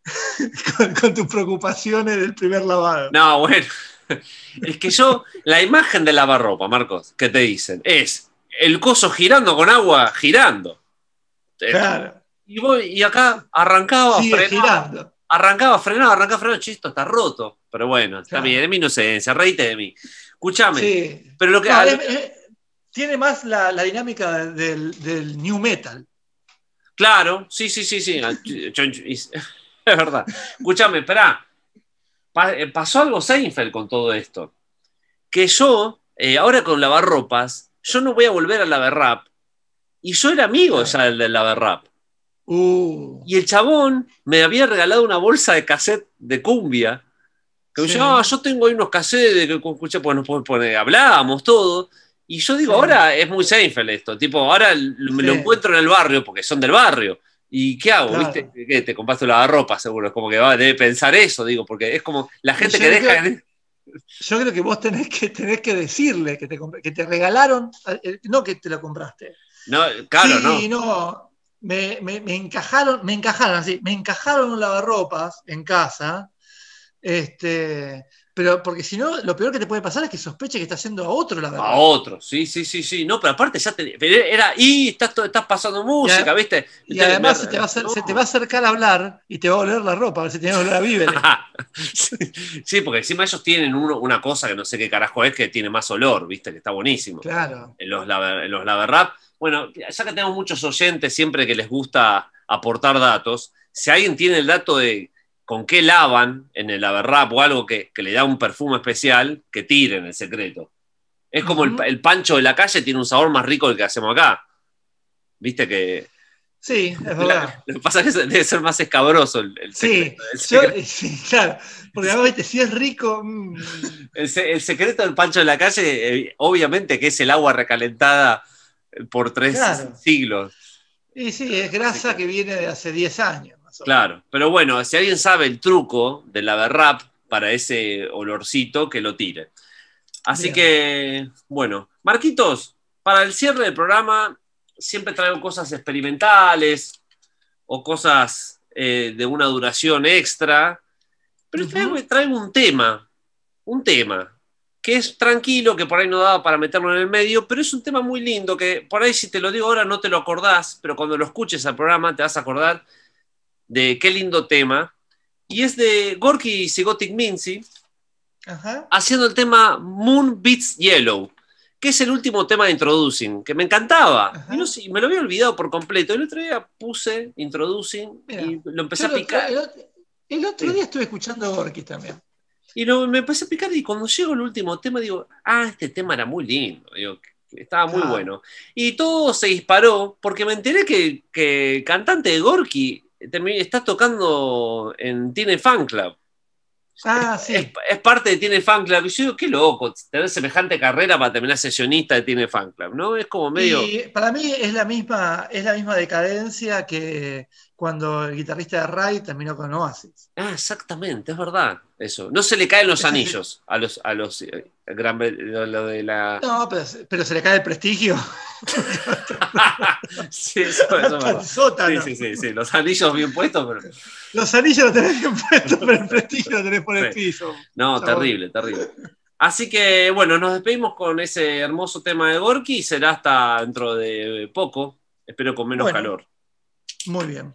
con, tus preocupaciones del primer lavado. No, bueno. Es que yo, la imagen de lavarropa, Marcos, que te dicen, es el coso girando con agua, girando. Claro. Y, voy, y acá arrancaba, frenaba, girando. Arrancaba, frenaba, arrancaba, frenaba, chisto, está roto. Pero bueno, está bien, es mi inocencia, reíte de mí. Escúchame. Sí. Pero lo que. tiene más la, dinámica del, del, new metal. Claro, sí, sí, sí, sí. es verdad. Escúchame, espera. Eh, pasó algo Seinfeld con todo esto. Que yo, eh, ahora con lavarropas, yo no voy a volver a lavar rap. Y yo era amigo ya del, del lavar rap. Uh. Y el chabón me había regalado una bolsa de cassette de cumbia. Que yo, ah, yo tengo ahí unos cassettes que escuché, pues nos poner, hablábamos todo. Y yo digo, ahora es muy Seinfeld esto. Tipo, ahora me lo encuentro en el barrio porque son del barrio. ¿Y qué hago? ¿Viste? ¿Qué? Te compraste la ropa, seguro. Es como que va, debe pensar eso, digo, porque es como la gente que deja. yo creo que vos tenés que, tenés que decirle que te, que te regalaron, eh, no que te lo compraste. No, claro, sí, no. Me, me, me, encajaron, me encajaron así, me encajaron un lavarropas en casa. Este, pero porque si no, lo peor que te puede pasar es que sospeche que está haciendo a otro la verdad. A otro, sí, sí, sí, sí. No, pero aparte ya te. Era, y estás, estás pasando música, ¿viste? Y además se, te va a se, te va a acercar a hablar y te va a oler la ropa, a ver si tiene olor a víveres. sí, porque encima ellos tienen una cosa que no sé qué carajo es, que tiene más olor, ¿viste? Que está buenísimo. Claro. En los, en los Laverrap. Bueno, ya que tenemos muchos oyentes siempre que les gusta aportar datos, si alguien tiene el dato de con qué lavan en el Averrap o algo que, le da un perfume especial, que tiren el secreto. Es como el, pancho de la calle tiene un sabor más rico del que hacemos acá. Viste que. Sí, es verdad. lo que pasa es que debe ser más escabroso el, secreto. Sí, claro. Porque además, viste, si es rico. Mm. El, secreto del pancho de la calle, eh, obviamente que es el agua recalentada por tres siglos. Y sí, es grasa que viene de hace 10 años. Claro, pero bueno, si alguien sabe el truco de la rap para ese olorcito, que lo tire. Así que, bueno, Marquitos, para el cierre del programa siempre traigo cosas experimentales o cosas eh, de una duración extra, pero traigo, un tema, un tema, que es tranquilo, que por ahí no daba para meterlo en el medio, pero es un tema muy lindo, que por ahí si te lo digo ahora no te lo acordás, pero cuando lo escuches al programa te vas a acordar de Qué lindo tema, y es de Gorky y Sigotic Mincy, haciendo el tema Moon Beats Yellow, que es el último tema de Introducing, que me encantaba. Y no sé, me lo había olvidado por completo. El otro día puse Introducing y lo empecé a picar. El otro, día estuve escuchando Gorky también. Y me empecé a picar y cuando llego el último tema digo, ah, este tema era muy lindo. estaba muy bueno. Y todo se disparó porque me enteré que, que el cantante de Gorky estás tocando en Tiene Fan Club. Ah, sí. Es, parte de Tiene Fan Club. Y yo digo, qué loco, tener semejante carrera para terminar sesionista de Tiene Fan Club, ¿no? Es como medio. para mí es la misma, es la misma decadencia que cuando el guitarrista de Ray terminó con Oasis. Ah, exactamente, es verdad. Eso. No se le caen los anillos a los, a los eh, gran, lo, de la. No, pero, se le cae el prestigio. sí, eso, eso sí, sí, sí, sí, Los anillos bien puestos, pero. Los anillos los tenés bien puestos, pero el prestigio lo tenés por el piso. No, terrible, terrible. Así que bueno, nos despedimos con ese hermoso tema de Gorky y será hasta dentro de poco. Espero con menos calor. Muy bien.